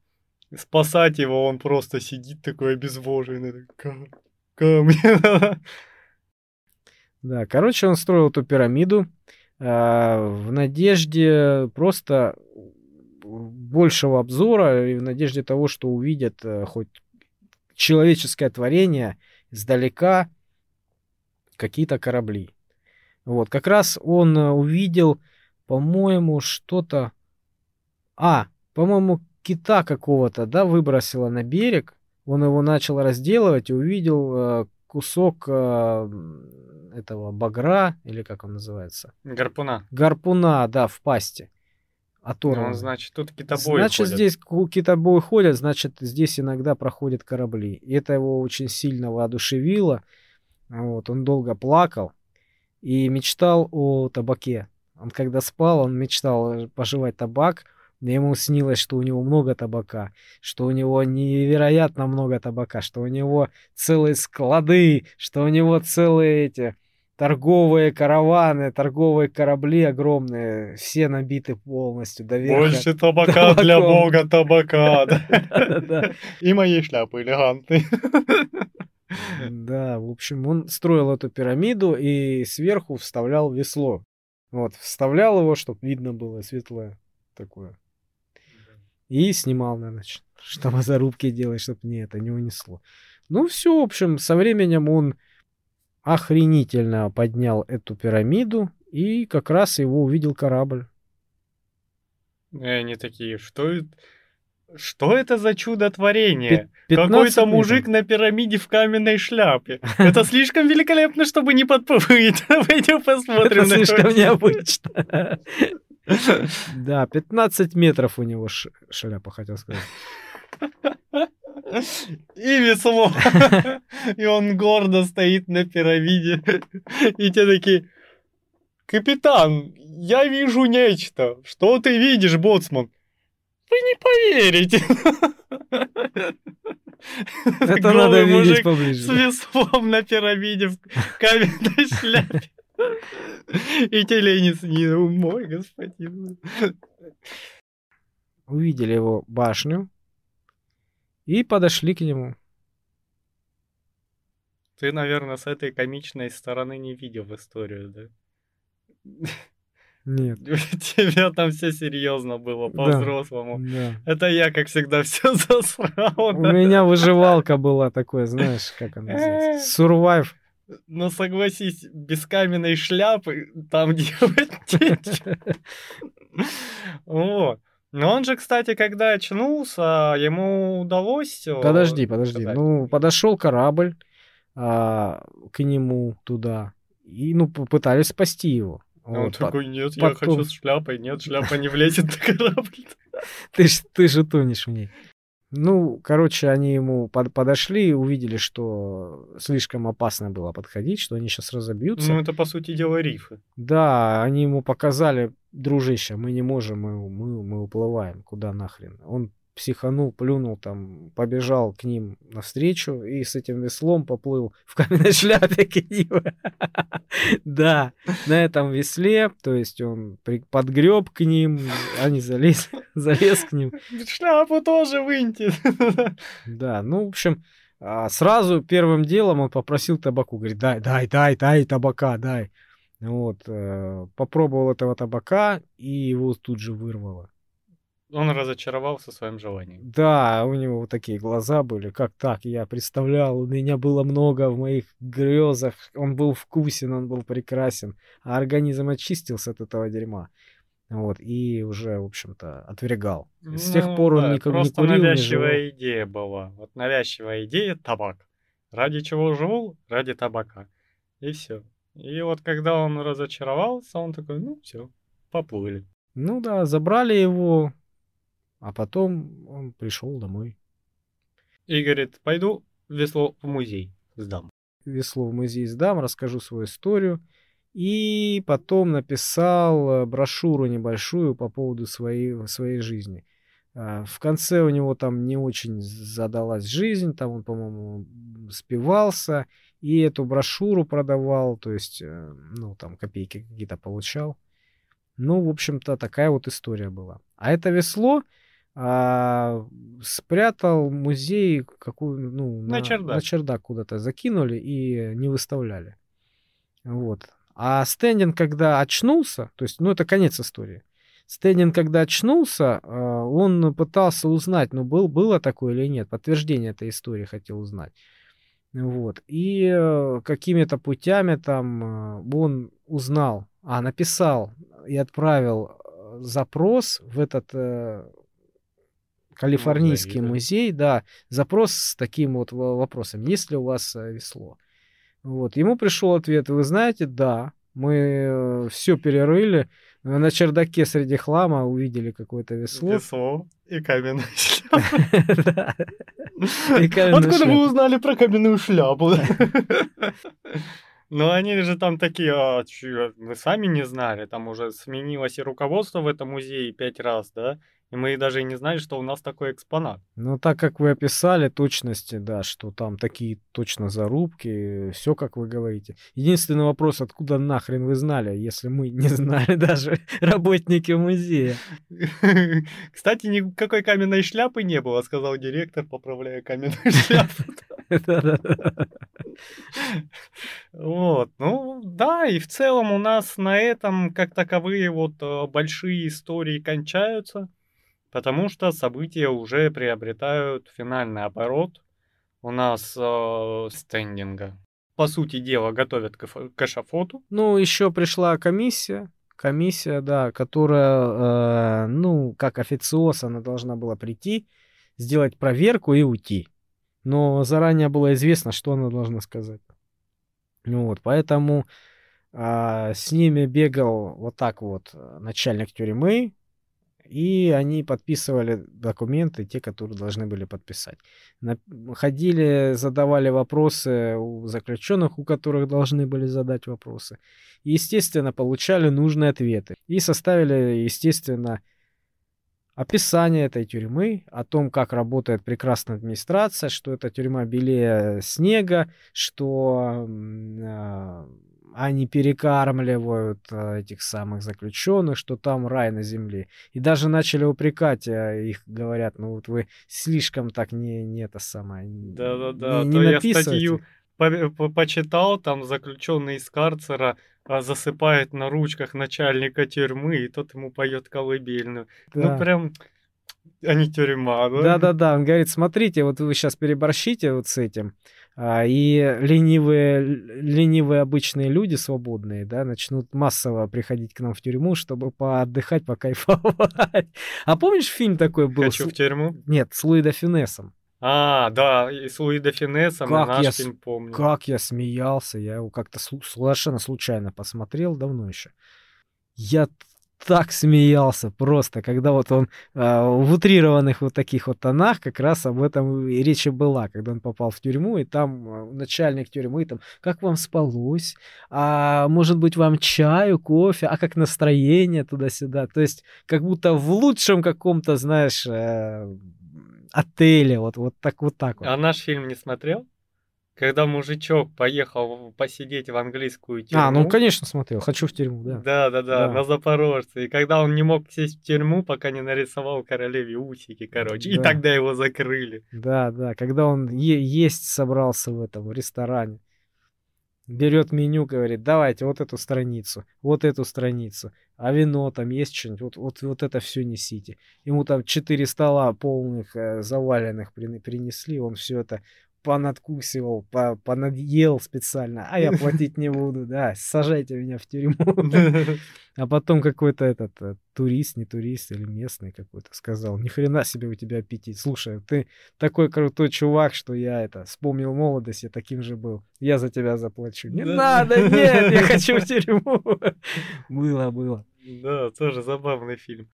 Спасать его, он просто сидит такой обезвоженный. такой, «Ка- Камни. Да, короче, он строил эту пирамиду а, в надежде просто большего обзора и в надежде того, что увидят э, хоть человеческое творение издалека какие-то корабли. Вот, как раз он э, увидел, по-моему, что-то... А, по-моему, кита какого-то, да, выбросило на берег. Он его начал разделывать и увидел э, кусок э, этого багра, или как он называется? Гарпуна. Гарпуна, да, в пасти. Оторван. Ну, значит, тут китобои Значит, ходят. здесь китобои ходят, значит, здесь иногда проходят корабли. И это его очень сильно воодушевило. Вот, он долго плакал и мечтал о табаке. Он когда спал, он мечтал пожевать табак. Ему снилось, что у него много табака, что у него невероятно много табака, что у него целые склады, что у него целые эти торговые караваны, торговые корабли огромные, все набиты полностью до верха. Больше табака для табаком. бога табака. И мои шляпы элегантные. Да, в общем, он строил эту пирамиду и сверху вставлял весло. Вот, вставлял его, чтобы видно было светлое такое. И снимал на ночь, чтобы зарубки делать, чтобы не это не унесло. Ну, все, в общем, со временем он охренительно поднял эту пирамиду, и как раз его увидел корабль. И они такие, что это? Что это за чудотворение? Пи- 15 Какой-то мужик на пирамиде в каменной шляпе. Это слишком великолепно, чтобы не подплыть. Пойдем посмотрим Это слишком необычно. Да, 15 метров у него ш- шляпа, хотел сказать. И весло. И он гордо стоит на пирамиде. И те такие, капитан, я вижу нечто. Что ты видишь, боцман? Вы не поверите. Это надо видеть мужик с поближе. веслом на пирамиде в каменной шляпе. И телени снизу. Мой господин. Увидели его башню и подошли к нему. Ты, наверное, с этой комичной стороны не видел историю, да? Нет. У тебя там все серьезно было, Да. по-взрослому. Да. Это я, как всегда, все засрал. У да. меня выживалка была такой, знаешь, как она называется? Survive. Но согласись, без каменной шляпы там делать нечего. Вот. Но он же, кстати, когда очнулся, ему удалось... Подожди, подожди. сказать. Ну, подошел корабль а, к нему туда. И, ну, попытались спасти его. А он Вот, такой, нет, я потом- хочу с шляпой. Нет, шляпа не влезет на корабль. Ты, ж- ты же тонешь в ней. Ну, короче, они ему под- подошли и увидели, что слишком опасно было подходить, что они сейчас разобьются. Ну, это, по сути дела, рифы. Да, они ему показали, дружище, мы не можем, мы, мы, мы уплываем, куда нахрен. Он психанул, плюнул там, побежал к ним навстречу и с этим веслом поплыл в каменной шляпе к ним. Да, на этом весле, то есть он подгреб к ним, они залез, залез к ним. Шляпу тоже выньте. Да, ну, в общем, а, сразу первым делом он попросил табаку. Говорит, дай, дай, дай, дай табака, дай. Вот, э, попробовал этого табака, и его тут же вырвало. Он разочаровался в своем желании. Да, у него вот такие глаза были. Как так? Я представлял, у меня было много в моих грезах. Он был вкусен, он был прекрасен. А организм очистился от этого дерьма. Вот, и уже, в общем-то, отвергал. С тех Ну пор он да, не, ку- не Просто курил, не жевал. навязчивая идея была. Вот навязчивая идея — табак. Ради чего живу? Ради табака. И все. И вот когда он разочаровался, он такой, ну все, поплыли. Ну да, забрали его, а потом он пришел домой. И говорит, пойду весло в музей сдам. Весло в музей сдам, расскажу свою историю. И потом написал э, брошюру небольшую по поводу своей, своей жизни. А, В конце у него там не очень задалась жизнь, там он, по-моему, спивался, и эту брошюру продавал, то есть, э, ну, там копейки какие-то получал. Ну, в общем-то, такая вот история была. А это весло а, спрятал музей какую, ну, На чердак. на чердак куда-то закинули и не выставляли. Вот. А Стендин, когда очнулся, то есть, ну, это конец истории. Стендин, когда очнулся, а, он пытался узнать, ну, был, было такое или нет, подтверждение этой истории хотел узнать. Вот. И э, какими-то путями там э, он узнал, а, написал и отправил э, запрос в этот Калифорнийский да. музей, да, запрос с таким вот во- вопросом, есть ли у вас э, весло. Вот, ему пришел ответ, вы знаете, да, мы все перерыли, э, на чердаке среди хлама увидели какое-то весло. Весло и. Да. И каменная Откуда вы узнали про каменную шляпу? Ну, они же там такие, а, чё, мы сами не знали, там уже сменилось и руководство в этом музее пять раз, да, И мы даже и не знали, что у нас такой экспонат. Ну, так как вы описали точности, да, что там такие точно зарубки, все как вы говорите. Единственный вопрос, откуда нахрен вы знали, если мы не знали даже работники музея. Кстати, никакой каменной шляпы не было, сказал директор, поправляя каменную шляпу. Вот, ну да, и в целом у нас на этом как таковые вот э, большие истории кончаются. Потому что события уже приобретают финальный оборот. У нас э, стендинга. По сути дела, готовят к, к эшафоту. Ну, еще пришла комиссия. Комиссия, да, которая, э, ну, как официоз, она должна была прийти, сделать проверку и уйти. Но заранее было известно, что она должна сказать. Ну вот, поэтому э, с ними бегал вот так вот начальник тюрьмы, и они подписывали документы, те, которые должны были подписать. Ходили, задавали вопросы у заключенных, у которых должны были задать вопросы. И, естественно, получали нужные ответы. И составили, естественно, описание этой тюрьмы, о том, как работает прекрасная администрация, что эта тюрьма белее снега, что а, они перекармливают э, этих самых заключенных, что там рай на земле. И даже начали упрекать э, их, говорят, ну вот вы слишком так не, не это самое. Да-да-да, не, не то я статью по по почитал, там заключенный из карцера а, засыпает на ручках начальника тюрьмы, и тот ему поет колыбельную. Ну, да. Ну прям а не тюрьма, да? Да-да-да, он говорит, смотрите, вот вы сейчас переборщите вот с этим, и ленивые, ленивые обычные люди свободные, да, начнут массово приходить к нам в тюрьму, чтобы поотдыхать, покайфовать. А помнишь фильм такой был? Хочу в тюрьму? Нет, с Луи де Финесом. А, да, и с Луи де Финесом как наш я, фильм помню. Как я смеялся, я его как-то совершенно случайно посмотрел давно еще. Я так смеялся просто, когда вот он э, в утрированных вот таких вот тонах как раз об этом и речь была, когда он попал в тюрьму, и там э, начальник тюрьмы там, как вам спалось, а может быть вам чаю, кофе, а как настроение туда-сюда, то есть как будто в лучшем каком-то, знаешь, э, отеле, вот, вот так вот так вот. А наш фильм не смотрел? Когда мужичок поехал посидеть в английскую тюрьму. А, ну, конечно, смотрел. Хочу в тюрьму, да. Да, да, да, на Запорожце. И когда он не мог сесть в тюрьму, пока не нарисовал королеве усики, короче. Да. И тогда его закрыли. Да, да. Когда он е- есть собрался в этом ресторане. Берет меню, говорит, давайте вот эту страницу, вот эту страницу. А вино там есть что-нибудь? Вот, вот, вот это все несите. Ему там четыре стола полных, э, заваленных принесли, он все это понадкусивал, по понадъел специально, а я платить не буду, да, сажайте меня в тюрьму. А потом какой-то этот э, турист, не турист или местный какой-то сказал, ни хрена себе у тебя аппетит. Слушай, ты такой крутой чувак, что я это вспомнил молодость, я таким же был. Я за тебя заплачу. Не надо, нет, я хочу в тюрьму. Было, было. Да, тоже забавный фильм.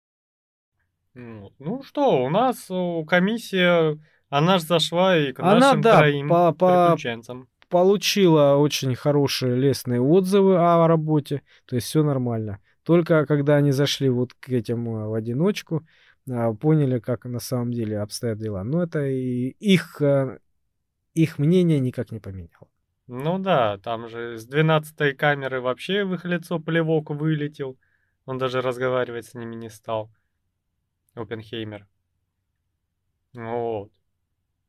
Ну что, у нас комиссия она же зашла и к Она, нашим да, троим по, по, получила очень хорошие лестные отзывы о работе, то есть все нормально. Только когда они зашли вот к этим э, в одиночку, а, поняли, как на самом деле обстоят дела. Но это и их, э, их мнение никак не поменяло. Ну да, там же с 12 камеры вообще в их лицо плевок вылетел. Он даже разговаривать с ними не стал. Опенхеймер. Вот.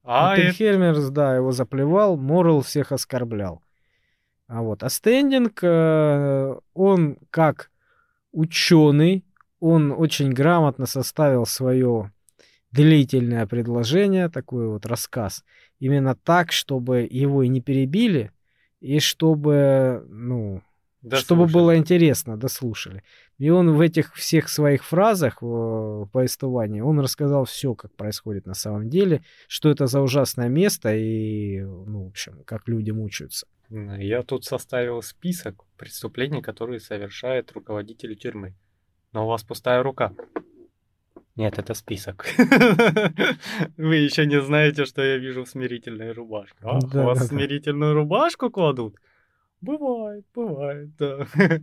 А Хельмерс, да, его заплевал, Моррел всех оскорблял. А вот, а Стендинг, э, он как ученый, он очень грамотно составил свое длительное предложение, такой вот рассказ, именно так, чтобы его и не перебили, и чтобы, ну, чтобы было интересно, дослушали. И он в этих всех своих фразах в повествовании, он рассказал все, как происходит на самом деле, что это за ужасное место и, ну, в общем, как люди мучаются. Я тут составил список преступлений, которые совершает руководитель тюрьмы. Но у вас пустая рука. Нет, это список. Вы еще не знаете, что я вижу в смирительной рубашке. А, да, у вас смирительную рубашку кладут? Бывает, бывает, да.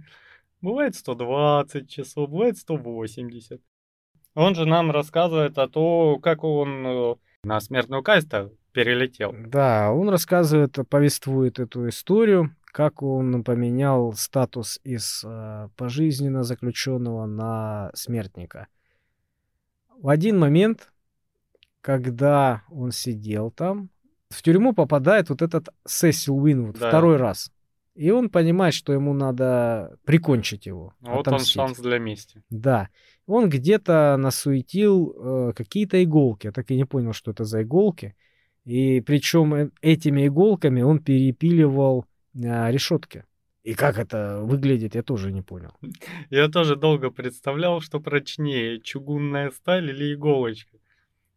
Бывает 120 часов, бывает 180. Он же нам рассказывает о том, как он э, на смертную казнь-то перелетел. Да, он рассказывает, повествует эту историю, как он поменял статус из э, пожизненно заключенного на смертника. В один момент, когда он сидел там, в тюрьму попадает вот этот Сесил Уинвуд да. второй раз. И он понимает, что ему надо прикончить его. Вот отомстить. он шанс для мести. Да. Он где-то насуетил э, какие-то иголки. Я так и не понял, что это за иголки. И причем э, этими иголками он перепиливал э, решетки. И как это выглядит, я тоже не понял. Я тоже долго представлял, что прочнее, чугунная сталь или иголочка.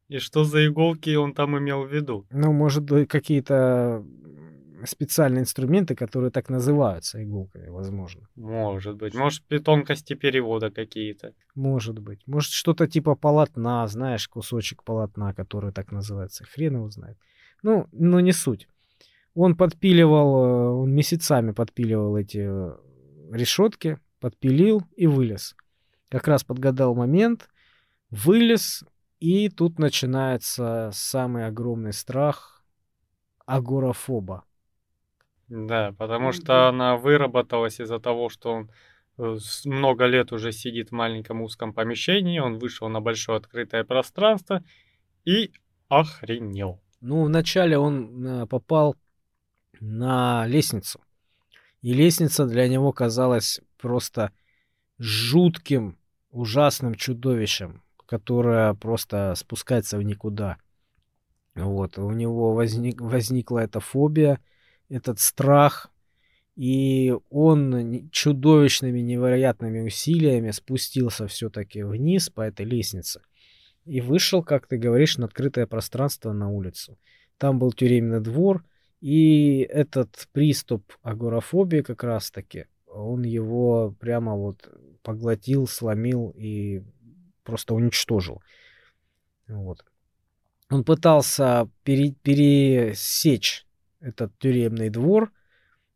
И что за иголки он там имел в виду? Ну, может, какие-то специальные инструменты, которые так называются иголками, возможно. Может быть. Может, тонкости перевода какие-то. Может быть. Может, что-то типа полотна, знаешь, кусочек полотна, который так называется. Хрен его знает. Ну, но не суть. Он подпиливал, э, он месяцами подпиливал эти э, решетки, подпилил и вылез. Как раз подгадал момент, вылез, и тут начинается самый огромный страх агорафоба. Да, потому что она выработалась из-за того, что он э, много лет уже сидит в маленьком узком помещении, он вышел на большое открытое пространство и охренел. Ну, вначале он э, попал на лестницу. И лестница для него казалась просто жутким, ужасным чудовищем, которое просто спускается в никуда. Вот, у него возник, возникла эта фобия – этот страх, и он чудовищными, невероятными усилиями спустился все-таки вниз по этой лестнице и вышел, как ты говоришь, на открытое пространство на улицу. Там был тюремный двор, и этот приступ агорафобии как раз-таки, он его прямо вот поглотил, сломил и просто уничтожил. Вот. Он пытался пере пересечь этот тюремный двор,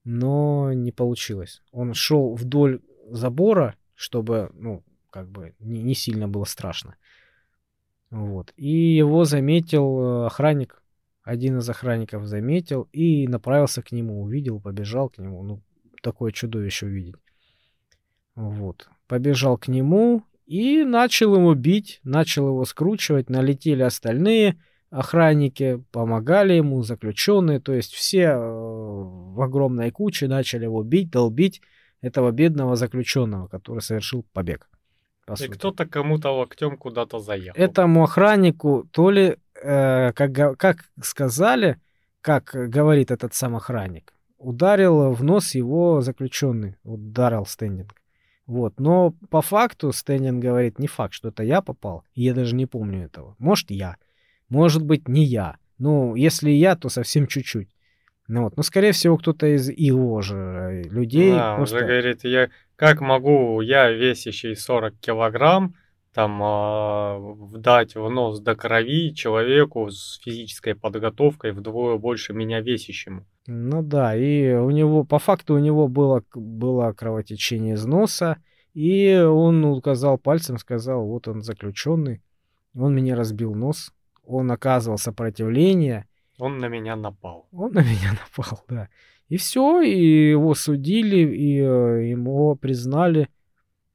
но не получилось. Он шел вдоль забора, чтобы, ну, как бы не, не сильно было страшно. Вот. И его заметил э, охранник. Один из охранников заметил и направился к нему, увидел, побежал к нему. Ну, такое чудовище увидеть. Вот. Побежал к нему и начал его бить, начал его скручивать. Налетели остальные охранники, помогали ему, заключенные, то есть все э, в огромной куче начали его бить, долбить этого бедного заключенного, который совершил побег. И кто-то кому-то локтем куда-то заехал. Этому охраннику то ли, э, как, как сказали, как говорит этот сам охранник, ударил в нос его заключенный, ударил стендинг. Вот. Но по факту Стэнин говорит, не факт, что это я попал, я даже не помню этого. Может, я. Может быть, не я. Ну, если я, то совсем чуть-чуть. Ну вот, ну, скорее всего, кто-то из его же э, людей. Да, просто... он же говорит, я как могу, я весящий 40 килограмм, там э, дать в нос до крови человеку с физической подготовкой вдвое больше меня весящему. Ну да, и у него, по факту у него было, было кровотечение из носа, и он указал пальцем, сказал, вот он заключенный, он мне разбил нос, он оказывал сопротивление. Он на меня напал. Он на меня напал, да. И все, и его судили, и э, ему признали,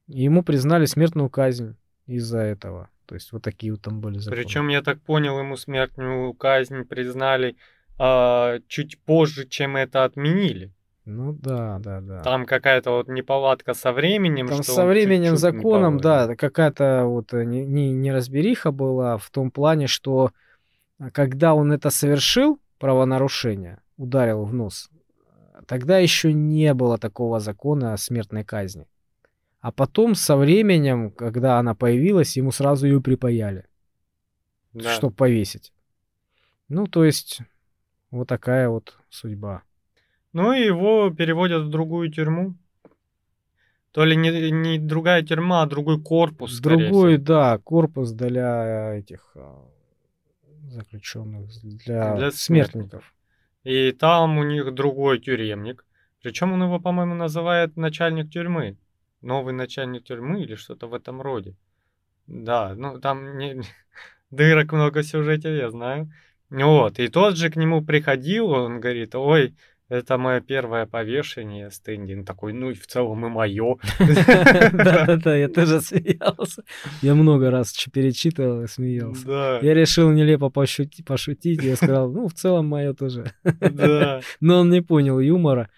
ему признали смертную казнь из-за этого. То есть вот такие вот там были законы. Причем, я так понял, ему смертную казнь признали а, чуть позже, чем это отменили. Ну да, да, да. Там какая-то вот неполадка со временем. Там со временем, законом, да, какая-то вот э, не, не, неразбериха была в том плане, что э, когда он это совершил, правонарушение, ударил в нос, тогда еще не было такого закона о смертной казни. А потом со временем, когда она появилась, ему сразу ее припаяли, да. чтобы повесить. Ну, то есть, вот такая вот судьба. Ну и его переводят в другую тюрьму. То ли не, не другая тюрьма, а другой корпус. Другой, да, корпус для этих а, заключенных, для, для смертников. И там у них другой тюремник. Причем он его, по-моему, называет начальник тюрьмы. Новый начальник тюрьмы или что-то в этом роде. Да, ну там не, дырок много в сюжете, я знаю. Вот, и тот же к нему приходил, он говорит, ой, это мое первое повешение, стендин такой, ну и в целом и мое. Да-да-да, я тоже смеялся. Я много раз перечитывал и смеялся. Да. Я решил нелепо пошутить, я сказал, ну, в целом мое тоже. Но он не понял юмора.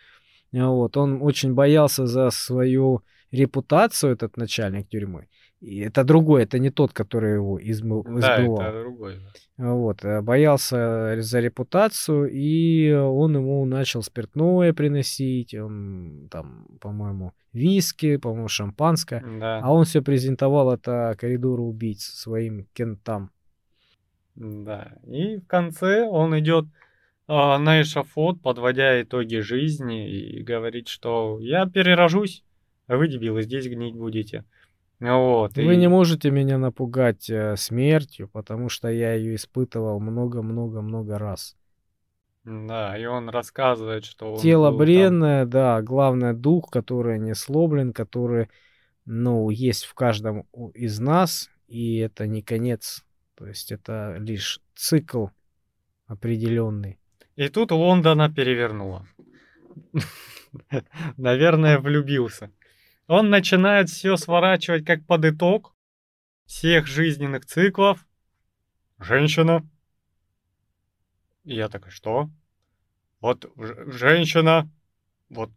Вот, он очень боялся за свою репутацию, этот начальник тюрьмы. И это другой, это не тот, который его измыл, Да, избывал. это другой. Вот, э, боялся за репутацию, и он ему начал спиртное приносить, он там, по-моему, виски, по-моему, шампанское. Да. А он все презентовал это коридору убийц своим кентам. Да. И в конце он идет а, на эшафот, подводя итоги жизни, и говорит, что я перерожусь, а вы, дебилы, здесь гнить будете. Вот. Вы и- не можете меня напугать э, смертью, потому что я ее испытывал много-много-много раз. Да, и он рассказывает, что он Тело был там- бренное, да, главное дух, который не сломлен, который, ну, есть в каждом из нас, и это не конец, то есть это лишь цикл определенный. И тут Лондона перевернуло. Наверное, влюбился. Он начинает все сворачивать как под итог всех жизненных циклов. Женщина. И я такой, что? Вот женщина, вот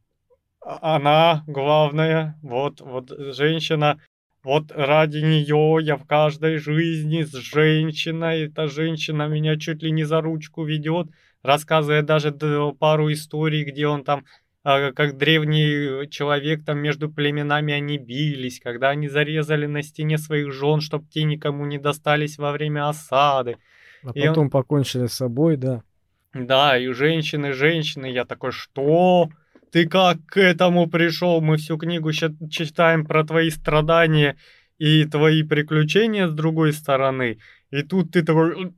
а- она главная, вот, вот женщина, вот ради нее я в каждой жизни с женщиной, эта женщина меня чуть ли не за ручку ведет, рассказывая даже пару историй, где он там, как древний человек, там между племенами они бились, когда они зарезали на стене своих жен, чтобы те никому не достались во время осады. А И он- потом покончили с собой, да. Да, и женщины, женщины, я такой, что? Ты как к этому пришел? Мы всю книгу читаем про твои страдания и твои приключения с другой стороны. И тут ты такой... «М,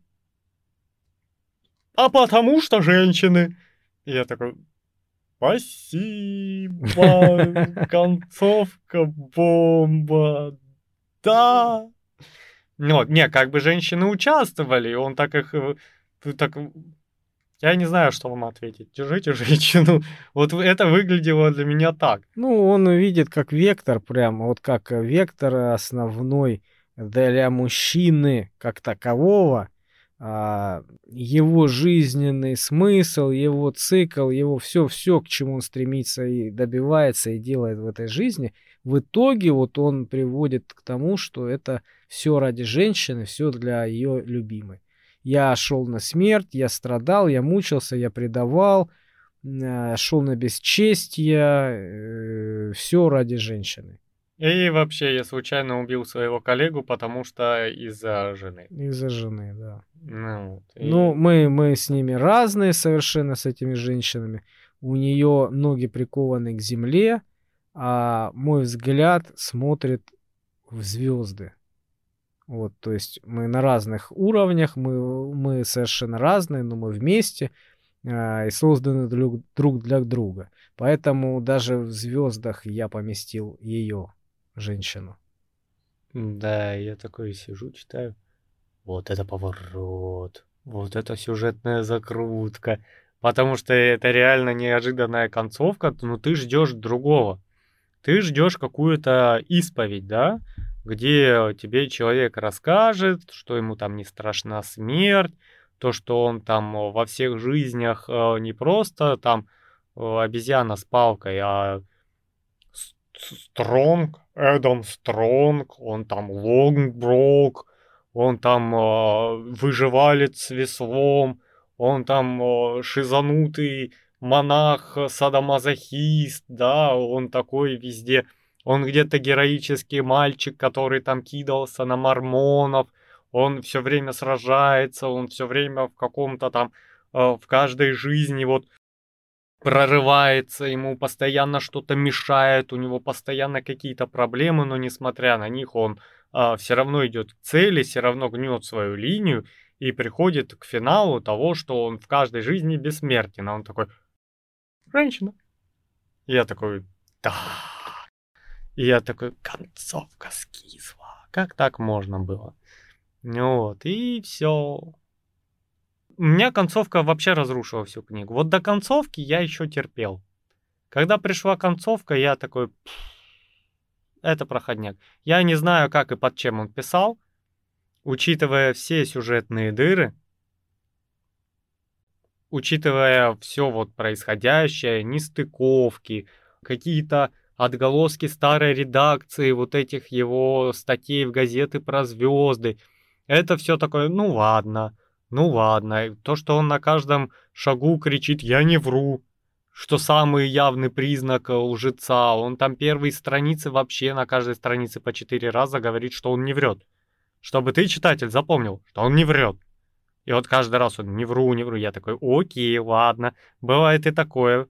А потому что женщины. И я такой... Спасибо, концовка бомба. Да. Ну, не, как бы женщины участвовали, он так их... э, Так, я не знаю, что вам ответить. Держите женщину. Вот это выглядело для меня так. Ну, он видит как вектор прямо, вот как э, вектор основной для мужчины как такового, его жизненный смысл, его цикл, его все-все, к чему он стремится и добивается и делает в этой жизни, в итоге вот он приводит к тому, что это все ради женщины, все для ее любимой. Я шел на смерть, я страдал, я мучился, я предавал, шел на бесчестье, все ради женщины. И вообще я случайно убил своего коллегу, потому что из-за жены. Из-за жены, да. Ну, вот. И- Ну, мы, мы с ними разные совершенно, с этими женщинами. У нее ноги прикованы к земле, а мой взгляд смотрит в звезды. Вот, то есть мы на разных уровнях, мы, мы совершенно разные, но мы вместе а, и созданы друг, друг для друга. Поэтому даже в звездах я поместил ее, женщину. Да, я такой сижу, читаю. Вот это поворот. Вот это сюжетная закрутка. Потому что это реально неожиданная концовка, но ты ждешь другого. Ты ждешь какую-то исповедь, да? Где тебе человек расскажет, что ему там не страшна смерть, то, что он там э, во всех жизнях э, не просто там э, обезьяна с палкой, а Стронг, Эдам Стронг, он там Лонгброк, он там э, выживалец с веслом, он там э, шизанутый монах, садомазохист, да, он такой везде. Он где-то героический мальчик, который там кидался на мормонов, он все время сражается, он все время в каком-то там, э, в каждой жизни вот прорывается, ему постоянно что-то мешает, у него постоянно какие-то проблемы, но несмотря на них он все равно идет к цели, все равно гнет свою линию и приходит к финалу того, что он в каждой жизни бессмертен. А он такой, женщина. Я такой, да. И я такой, концовка скисла, как так можно было? Вот, и все. У меня концовка вообще разрушила всю книгу. Вот до концовки я еще терпел. Когда пришла концовка, я такой, это проходняк. Я не знаю, как и под чем он писал, учитывая все сюжетные дыры, учитывая все вот происходящее, нестыковки, какие-то отголоски старой редакции, вот этих его статей в газеты про звезды. Это все такое, ну ладно, ну ладно. То, что он на каждом шагу кричит «я не вру», что самый явный признак э, лжеца. Он там первые страницы вообще на каждой странице по четыре раза говорит, что он не врет. Чтобы ты, читатель, запомнил, что он не врет. И вот каждый раз он не вру, не вру. Я такой, окей, ладно. Бывает и такое.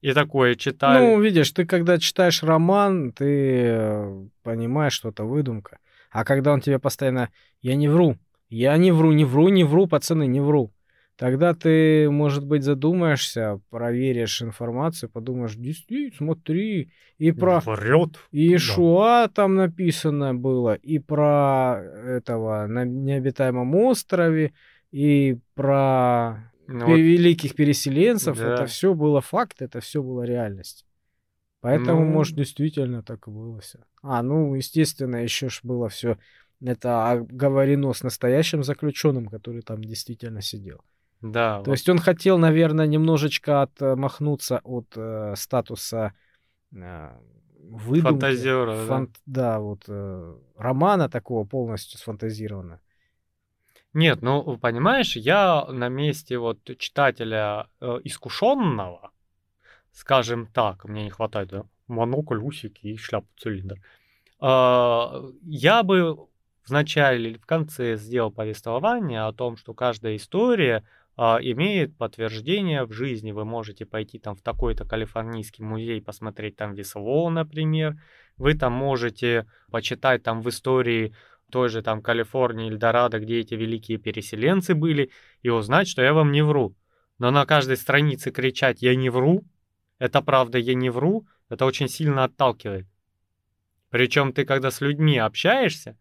И такое читаю. Ну, видишь, ты когда читаешь роман, ты э, понимаешь, что это выдумка. А когда он тебе постоянно, я не вру, я не вру, не вру, не вру, пацаны, не вру. Тогда ты, может быть, задумаешься, проверишь информацию, подумаешь, действительно, смотри, и про... Врет. И. Шуа там написано было, и про этого на необитаемом острове, и про ну, великих переселенцев. Да. Это все было факт, это все было реальность. Поэтому, ну... может, действительно так и было все. А, ну, естественно, еще ж было все это оговорено с настоящим заключенным, который там действительно сидел. Да. То вот. есть он хотел, наверное, немножечко отмахнуться от э, статуса э, выдумки. Фантазера, фан... да? Да, вот э, романа такого полностью сфантазированного. Нет, ну, понимаешь, я на месте вот читателя э, искушенного, скажем так, мне не хватает да, монокль, усики и шляпу цилиндр, э, я бы в начале или в конце сделал повествование о том, что каждая история а, имеет подтверждение в жизни. Вы можете пойти там в такой-то калифорнийский музей, посмотреть там весло, например. Вы там можете почитать там в истории той же там Калифорнии, Эльдорадо, где эти великие переселенцы были, и узнать, что я вам не вру. Но на каждой странице кричать «я не вру», это правда, я не вру, это очень сильно отталкивает. Причем ты, когда с людьми общаешься,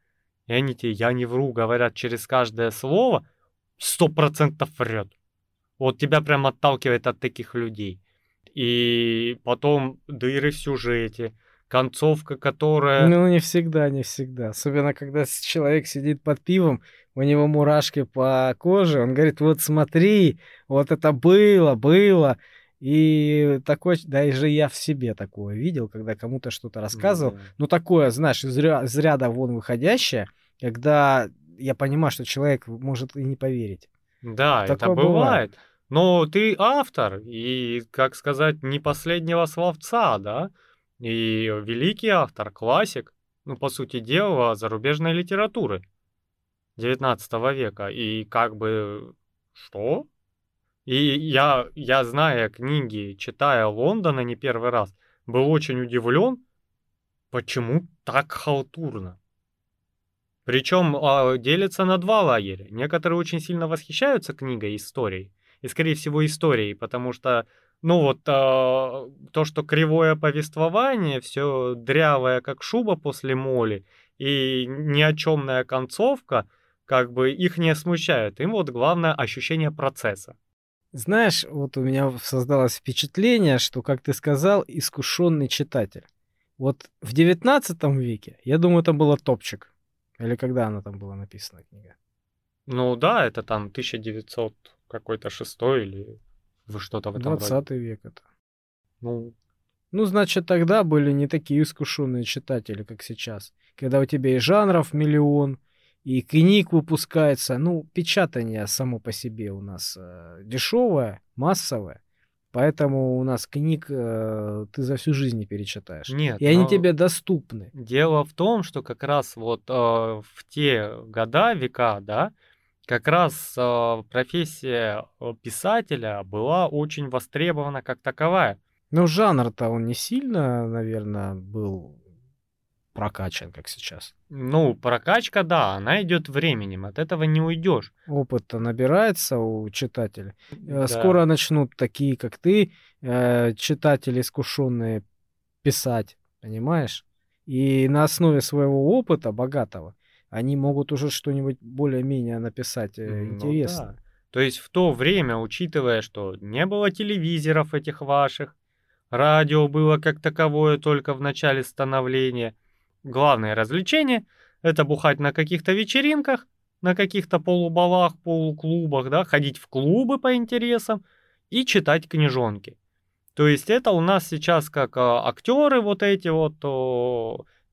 и они тебе «я не вру» говорят через каждое слово, сто процентов врет. Вот тебя прям отталкивает от таких людей. И потом дыры в сюжете, концовка, которая... Ну, не всегда, не всегда. Особенно, когда человек сидит под пивом, у него мурашки по коже, он говорит, вот смотри, вот это было, было. И такой, даже я в себе такое видел, когда кому-то что-то рассказывал. Mm-hmm. Ну, такое, знаешь, из, из ряда вон выходящее, когда я понимаю, что человек может и не поверить. Да, такое это бывает. бывает. Но ты автор, и, как сказать, не последнего словца, да? И великий автор, классик, ну, по сути дела, зарубежной литературы 19 века. И как бы, что? И я, я зная книги, читая Лондона не первый раз, был очень удивлен, почему так халтурно. Причем а, делится на два лагеря. Некоторые очень сильно восхищаются книгой историей, и, скорее всего, историей, потому что ну вот а, то, что кривое повествование, все дрявое, как шуба после моли, и ни о чемная концовка, как бы их не смущает. Им вот главное ощущение процесса. Знаешь, вот у меня создалось впечатление, что, как ты сказал, искушенный читатель. Вот в 19 веке, я думаю, это было топчик. Или когда она там была написана, книга? Ну да, это там 1900 какой-то шестой или вы что-то в этом 20 роде. век это. Ну, ну, значит, тогда были не такие искушенные читатели, как сейчас. Когда у тебя и жанров миллион, и книг выпускается. Ну, печатание само по себе у нас э, дешевое, массовое. Поэтому у нас книг э, ты за всю жизнь не перечитаешь. Нет. И они тебе доступны. Дело в том, что как раз вот э, в те года, века, да, как раз э, профессия э, писателя была очень востребована как таковая. Ну, жанр-то он не сильно, наверное, был прокачан, как сейчас. Ну, прокачка, да, она идет временем, от этого не уйдешь. Опыт-то набирается у читателя. Э, да. Скоро начнут такие, как ты, э, читатели искушенные, писать, понимаешь? И на основе своего опыта богатого они могут уже что-нибудь более-менее написать э, Ну интересно. да. То есть в то время, учитывая, что не было телевизоров этих ваших, радио было как таковое только в начале становления, главное развлечение — это бухать на каких-то вечеринках, на каких-то полубалах, полуклубах, да, ходить в клубы по интересам и читать книжонки. То есть это у нас сейчас как а, актеры вот эти вот,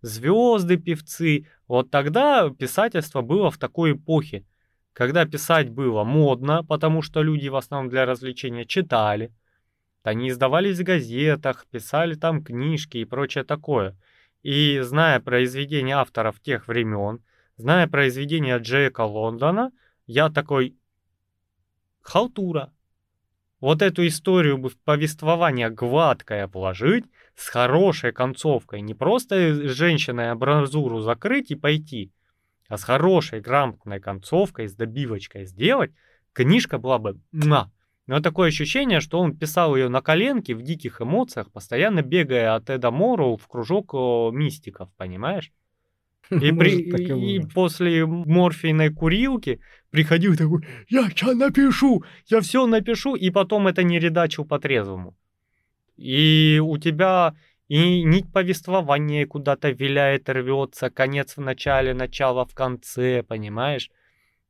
звезды, певцы. Вот тогда писательство было в такой эпохе, когда писать было модно, потому что люди в основном для развлечения читали. Они издавались в газетах, писали там книжки и прочее такое. И зная произведения авторов тех времен, зная произведения Джека Лондона, я такой, халтура. Вот эту историю бы в повествование гладкое вложить, с хорошей концовкой, не просто женщиной абразуру закрыть и пойти, а с хорошей грамотной концовкой, с добивочкой сделать, книжка была бы муа. Но такое ощущение, что он писал ее на коленке в диких эмоциях, постоянно бегая от Эда Морроу в кружок мистиков, понимаешь? И, при, и и после морфийной курилки приходил такой, я что напишу, я все напишу, и потом это не редачил по-трезвому. И у тебя и нить повествования куда-то виляет, рвется, конец в начале, начало в конце, понимаешь?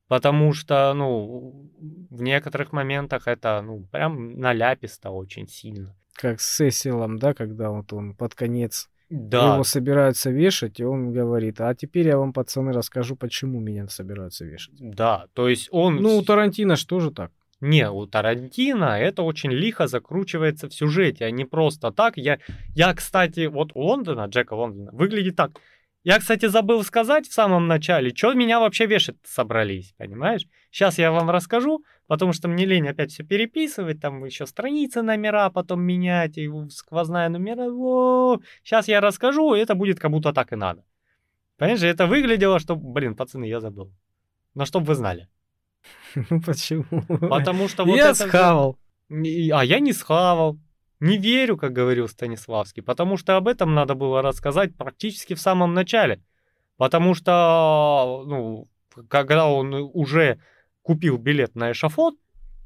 Потому что, ну, в некоторых моментах это, ну, прям наляписто очень сильно. Как с Сесилом, да, когда вот он под конец Да, его собираются вешать, и он говорит, а теперь я вам, пацаны, расскажу, почему меня собираются вешать. да, то есть он... Ну, у Тарантино ж тоже так. Не, у Тарантино это очень лихо закручивается в сюжете, а не просто так. Я, я, кстати, вот у Лондона, Джека Лондона, выглядит так. Я, кстати, забыл сказать в самом начале, что меня вообще вешать собрались, понимаешь? Сейчас я вам расскажу, потому что мне лень опять все переписывать, там еще страницы, номера потом менять, и сквозная номера. Сейчас я расскажу, и это будет как будто так и надо. Понимаешь, это выглядело, что, блин, пацаны, я забыл. Но чтоб вы знали. Почему? Потому что вот Я это схавал. А я не схавал. Не верю, как говорил Станиславский, потому что об этом надо было рассказать практически в самом начале. Потому что, ну, когда он уже купил билет на эшафот,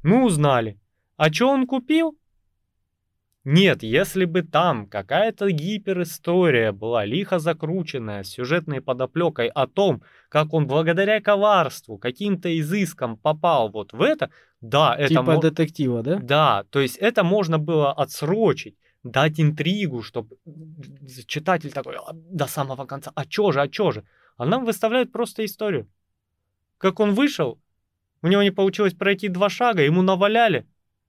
мы узнали. А что он купил? Нет, если бы там какая-то гиперистория была лихо закрученная с сюжетной подоплекой о том, как он благодаря коварству, каким-то изыскам попал вот в это, да, это Типа мо- детектива, да? да, то есть это можно было отсрочить, дать интригу, чтобы читатель такой «А, до самого конца, а чё же, а чё же? А нам выставляют просто историю. Как он вышел, у него не получилось пройти два шага, ему наваляли,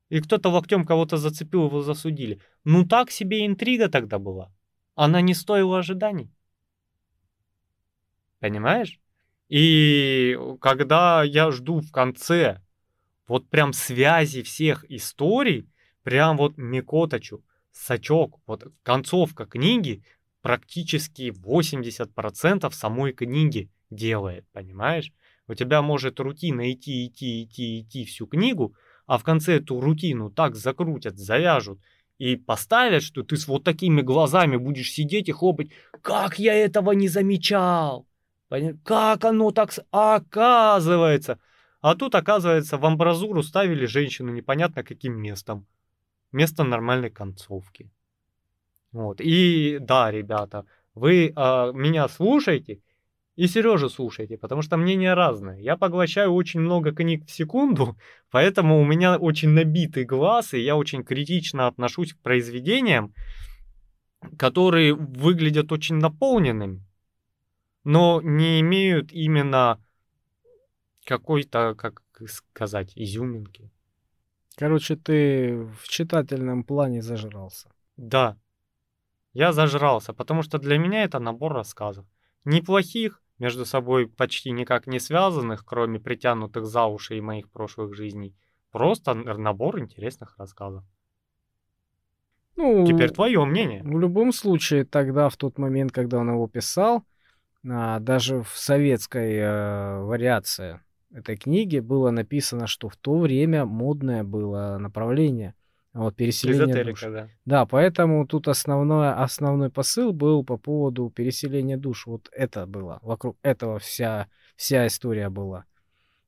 и кто-то локтем кого-то зацепил, его засудили. Ну так себе интрига тогда была. Она не стоила ожиданий. Понимаешь? И когда я жду в конце вот прям связи всех историй, прям вот Микоточу, Сачок, вот концовка книги практически 80% самой книги делает, понимаешь? У тебя может рутина идти, идти, идти, идти всю книгу, а в конце эту рутину так закрутят, завяжут и поставят, что ты с вот такими глазами будешь сидеть и хлопать. Как я этого не замечал? Как оно так... Оказывается. А тут, оказывается, в амбразуру ставили женщину непонятно каким местом. Место нормальной концовки. Вот. И да, ребята, вы а, меня слушаете и Сережу слушайте, потому что мнения разные. Я поглощаю очень много книг в секунду, поэтому у меня очень набитый глаз, и я очень критично отношусь к произведениям, которые выглядят очень наполненными, но не имеют именно какой-то, как сказать, изюминки. Короче, ты в читательном плане зажрался. Да, я зажрался, потому что для меня это набор рассказов. Неплохих, между собой почти никак не связанных, кроме притянутых за уши и моих прошлых жизней. Просто набор интересных рассказов. Ну, Теперь твое мнение. В любом случае, тогда, в тот момент, когда он его писал, а, даже в советской э, вариации этой книги было написано, что в то время модное было направление Вот переселение душ. эзотерика, да. Да, поэтому тут основной, основной посыл был по поводу переселения душ. Вот это было. Вокруг этого вся, вся история была.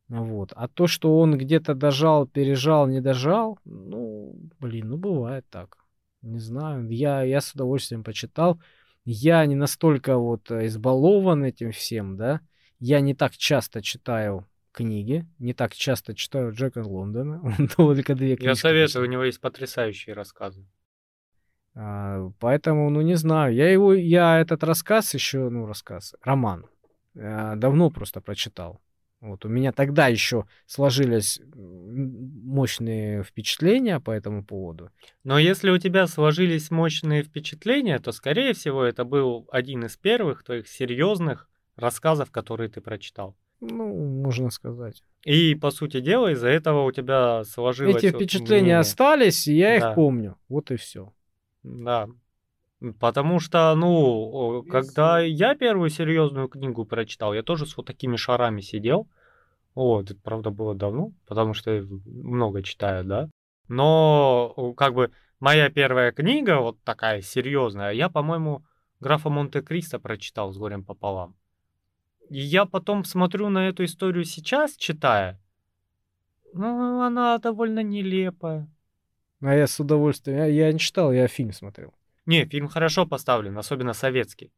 Вот. А то, что он где-то дожал, пережал, не дожал, ну, блин, ну бывает так. Не знаю. Я, я с удовольствием почитал. Я не настолько вот э, избалован этим всем, да. Я не так часто читаю книги, не так часто читаю Джека Лондона. Он только две книги. Я советую, у него есть потрясающие рассказы. А, поэтому, ну не знаю, я его, я этот рассказ еще, ну рассказ, роман, а, давно просто прочитал. Вот у меня тогда еще сложились мощные впечатления по этому поводу. Но если у тебя сложились мощные впечатления, то, скорее всего, это был один из первых твоих серьезных рассказов, которые ты прочитал. Ну, можно сказать. И, по сути дела, из-за этого у тебя сложилось... Эти впечатления мнение. остались, и я Да. их помню. Вот и все. Да. Потому что, ну, когда я первую серьезную книгу прочитал, я тоже с вот такими шарами сидел. Вот, это, правда, было давно, потому что я много читаю, да. Но, как бы, моя первая книга, вот такая серьезная, я, по-моему, графа Монте-Кристо прочитал с горем пополам. И я потом смотрю на эту историю сейчас, читая, ну, она довольно нелепая. А я с удовольствием. Я, я не читал, я фильм смотрел. Не, фильм хорошо поставлен, особенно советский.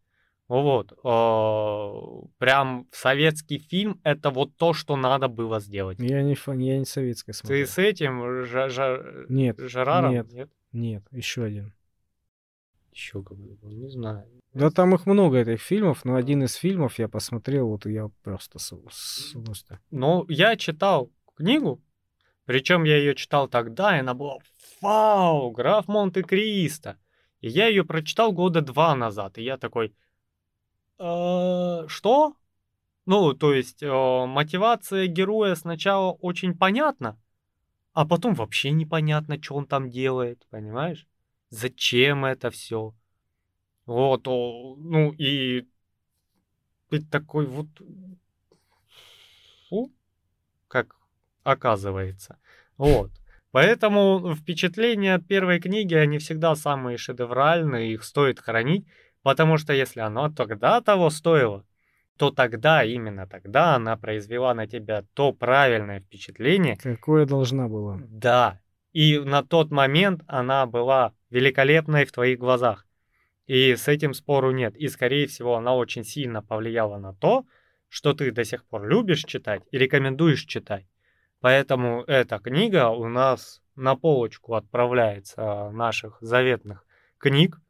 Вот. э, Прям советский фильм это вот то, что надо было сделать. Я не, фан, я не советское смотрел. Ты с этим Жа- Жа- Нет, Жераром? нет. Нет? нет, еще один. Еще какой-то, не знаю. Да там их много, этих фильмов, но один из фильмов я посмотрел, вот я просто с, с удовольствием. Но я читал книгу, причем я ее читал тогда, и она была «Вау, граф Монте-Кристо!» И я ее прочитал года два назад, и я такой «Э, «Что?» Ну, то есть э, мотивация героя сначала очень понятна, а потом вообще непонятно, что он там делает, понимаешь? Зачем это все? Вот, ну и ты такой вот, фу, как оказывается. Вот. Поэтому впечатления от первой книги, они всегда самые шедевральные, их стоит хранить, потому что если оно тогда того стоило, то тогда, именно тогда она произвела на тебя то правильное впечатление, Какое должна была. да. И на тот момент она была великолепной в твоих глазах. И с этим спору нет. И, скорее всего, она очень сильно повлияла на то, что ты до сих пор любишь читать и рекомендуешь читать. Поэтому эта книга у нас на полочку отправляется наших заветных книг,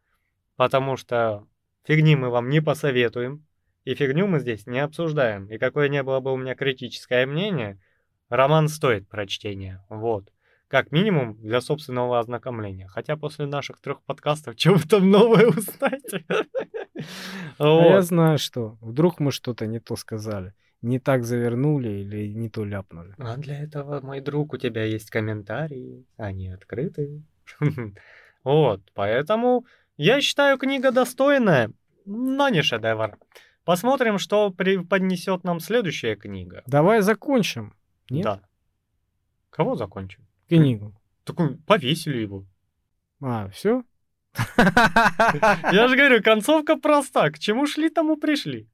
потому что фигни мы вам не посоветуем, и фигню мы здесь не обсуждаем. И какое не было бы у меня критическое мнение, роман стоит прочтения. Вот. Как минимум для собственного ознакомления. Хотя после наших трех подкастов чего вы там новое узнаете? А я знаю, что. Вдруг мы что-то не то сказали. Не так завернули или не то ляпнули. А для этого, мой друг, у тебя есть комментарии, они открыты. Вот, поэтому я считаю, книга достойная, но не шедевр. Посмотрим, что поднесет нам следующая книга. Давай закончим. Нет? Да. Кого закончим? Книгу. Такой, повесили его. А, все? Я же говорю, концовка проста. К чему шли, тому пришли.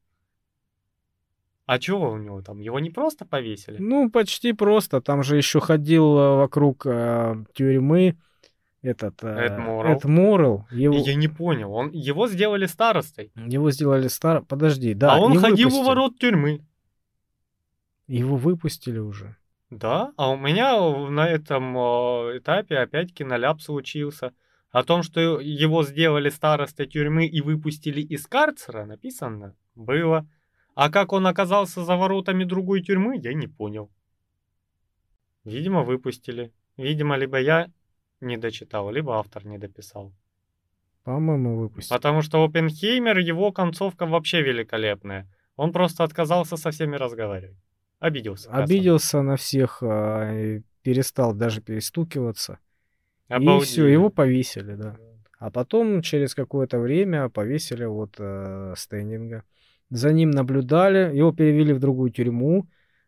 А чего у него там? Его не просто повесили? Ну, почти просто. Там же еще ходил э, вокруг э, тюрьмы этот э, Эд Моррелл. Эд Моррелл. Его, Я не понял. Он, его сделали старостой. его сделали стар... Подожди, да. а он ходил у выпустили. ворот тюрьмы. Его выпустили уже. Да, а у меня на этом э, этапе опять киноляп случился. О том, что его сделали старостой тюрьмы и выпустили из карцера, написано было. А как он оказался за воротами другой тюрьмы, я не понял. Видимо, выпустили. Видимо, либо я не дочитал, либо автор не дописал. По-моему, выпустили. Потому что Оппенхеймер, его концовка вообще великолепная. Он просто отказался со всеми разговаривать. Обиделся. Обиделся на всех, а, и перестал даже перестукиваться. И Обалдеть. все, его повесили, да. А потом, через какое-то время, повесили вот э, Стендинга. За ним наблюдали, его перевели в другую тюрьму.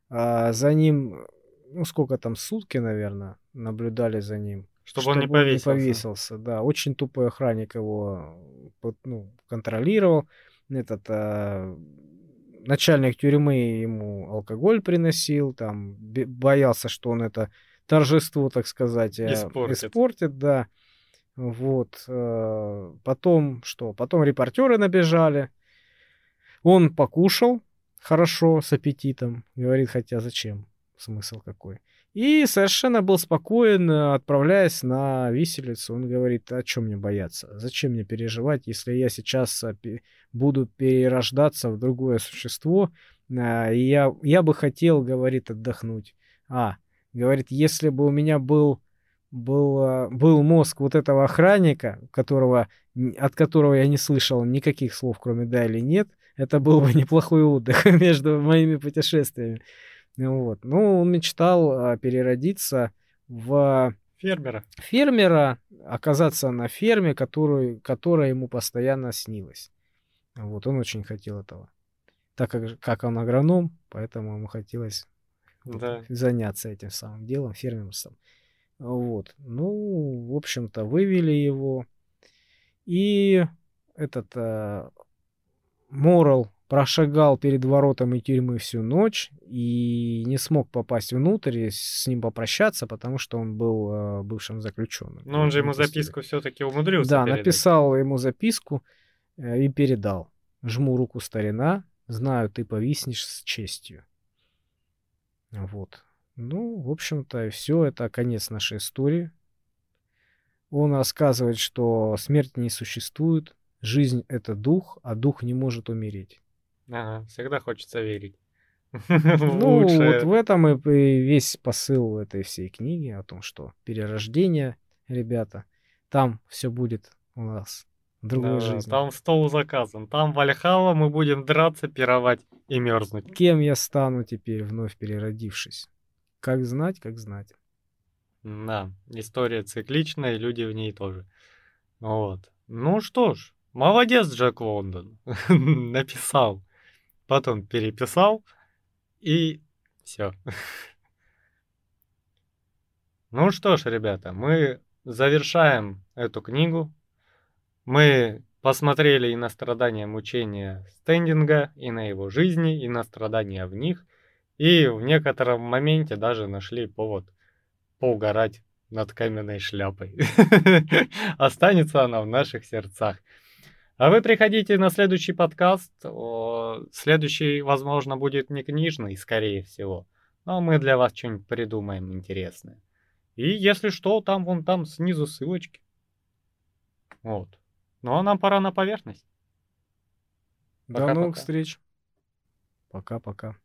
а за ним, ну сколько там, сутки, наверное, наблюдали за ним. Чтобы, он не повесился. повесился. Да, очень тупой охранник его ну, контролировал. Этот а, начальник тюрьмы ему алкоголь приносил, там боялся, что он это торжество, так сказать, э, испортит, испортит да. Вот. Э, потом что? Потом репортеры набежали. Он покушал хорошо, с аппетитом. Говорит, хотя зачем? Смысл какой? И совершенно был спокоен, отправляясь на виселицу. Он говорит, о чем мне бояться? Зачем мне переживать, если я сейчас э, буду перерождаться в другое существо? И я, я бы хотел, говорит, отдохнуть. А, говорит, если бы у меня был был, был мозг вот этого охранника, которого, от которого я не слышал никаких слов, кроме «да» или «нет», это был бы неплохой отдых между моими путешествиями. Вот. Ну, он мечтал а, переродиться в фермера. Фермера, оказаться на ферме, которую, которая ему постоянно снилась. Вот, он очень хотел этого. Так как, как он агроном, поэтому ему хотелось да. заняться этим самым делом, фермерством. Вот. Ну, в общем-то, вывели его. И этот э, Морал прошагал перед воротами тюрьмы всю ночь и не смог попасть внутрь и с ним попрощаться, потому что он был э, бывшим заключенным. Но он же ему записку все-таки умудрился. Да, передать. написал ему записку э, и передал. Жму руку старина, знаю, ты повиснешь с честью. Вот. Ну, в общем-то, все это конец нашей истории. Он рассказывает, что смерть не существует, жизнь это дух, а дух не может умереть. Ага, всегда хочется верить. Ну, вот в этом и весь посыл этой всей книги о том, что перерождение, ребята, там все будет у нас другой да, жизни. Там стол заказан, там Вальхала мы будем драться, пировать и мерзнуть. Кем я стану теперь, вновь переродившись? Как знать, как знать. Да, история цикличная, и люди в ней тоже. Вот. Ну что ж, молодец Джек Лондон. Написал. Потом переписал. И все. Ну что ж, ребята, мы завершаем эту книгу. Мы посмотрели и на страдания мучения стендинга, и на его жизни, и на страдания в них. И в некотором моменте даже нашли повод поугарать над каменной шляпой. Останется она в наших сердцах. А вы приходите на следующий подкаст. Следующий, возможно, будет не книжный, скорее всего. Но мы для вас что-нибудь придумаем интересное. И если что, там вон там снизу ссылочки. Вот. Ну а нам пора на поверхность. Пока, До новых встреч. Пока-пока.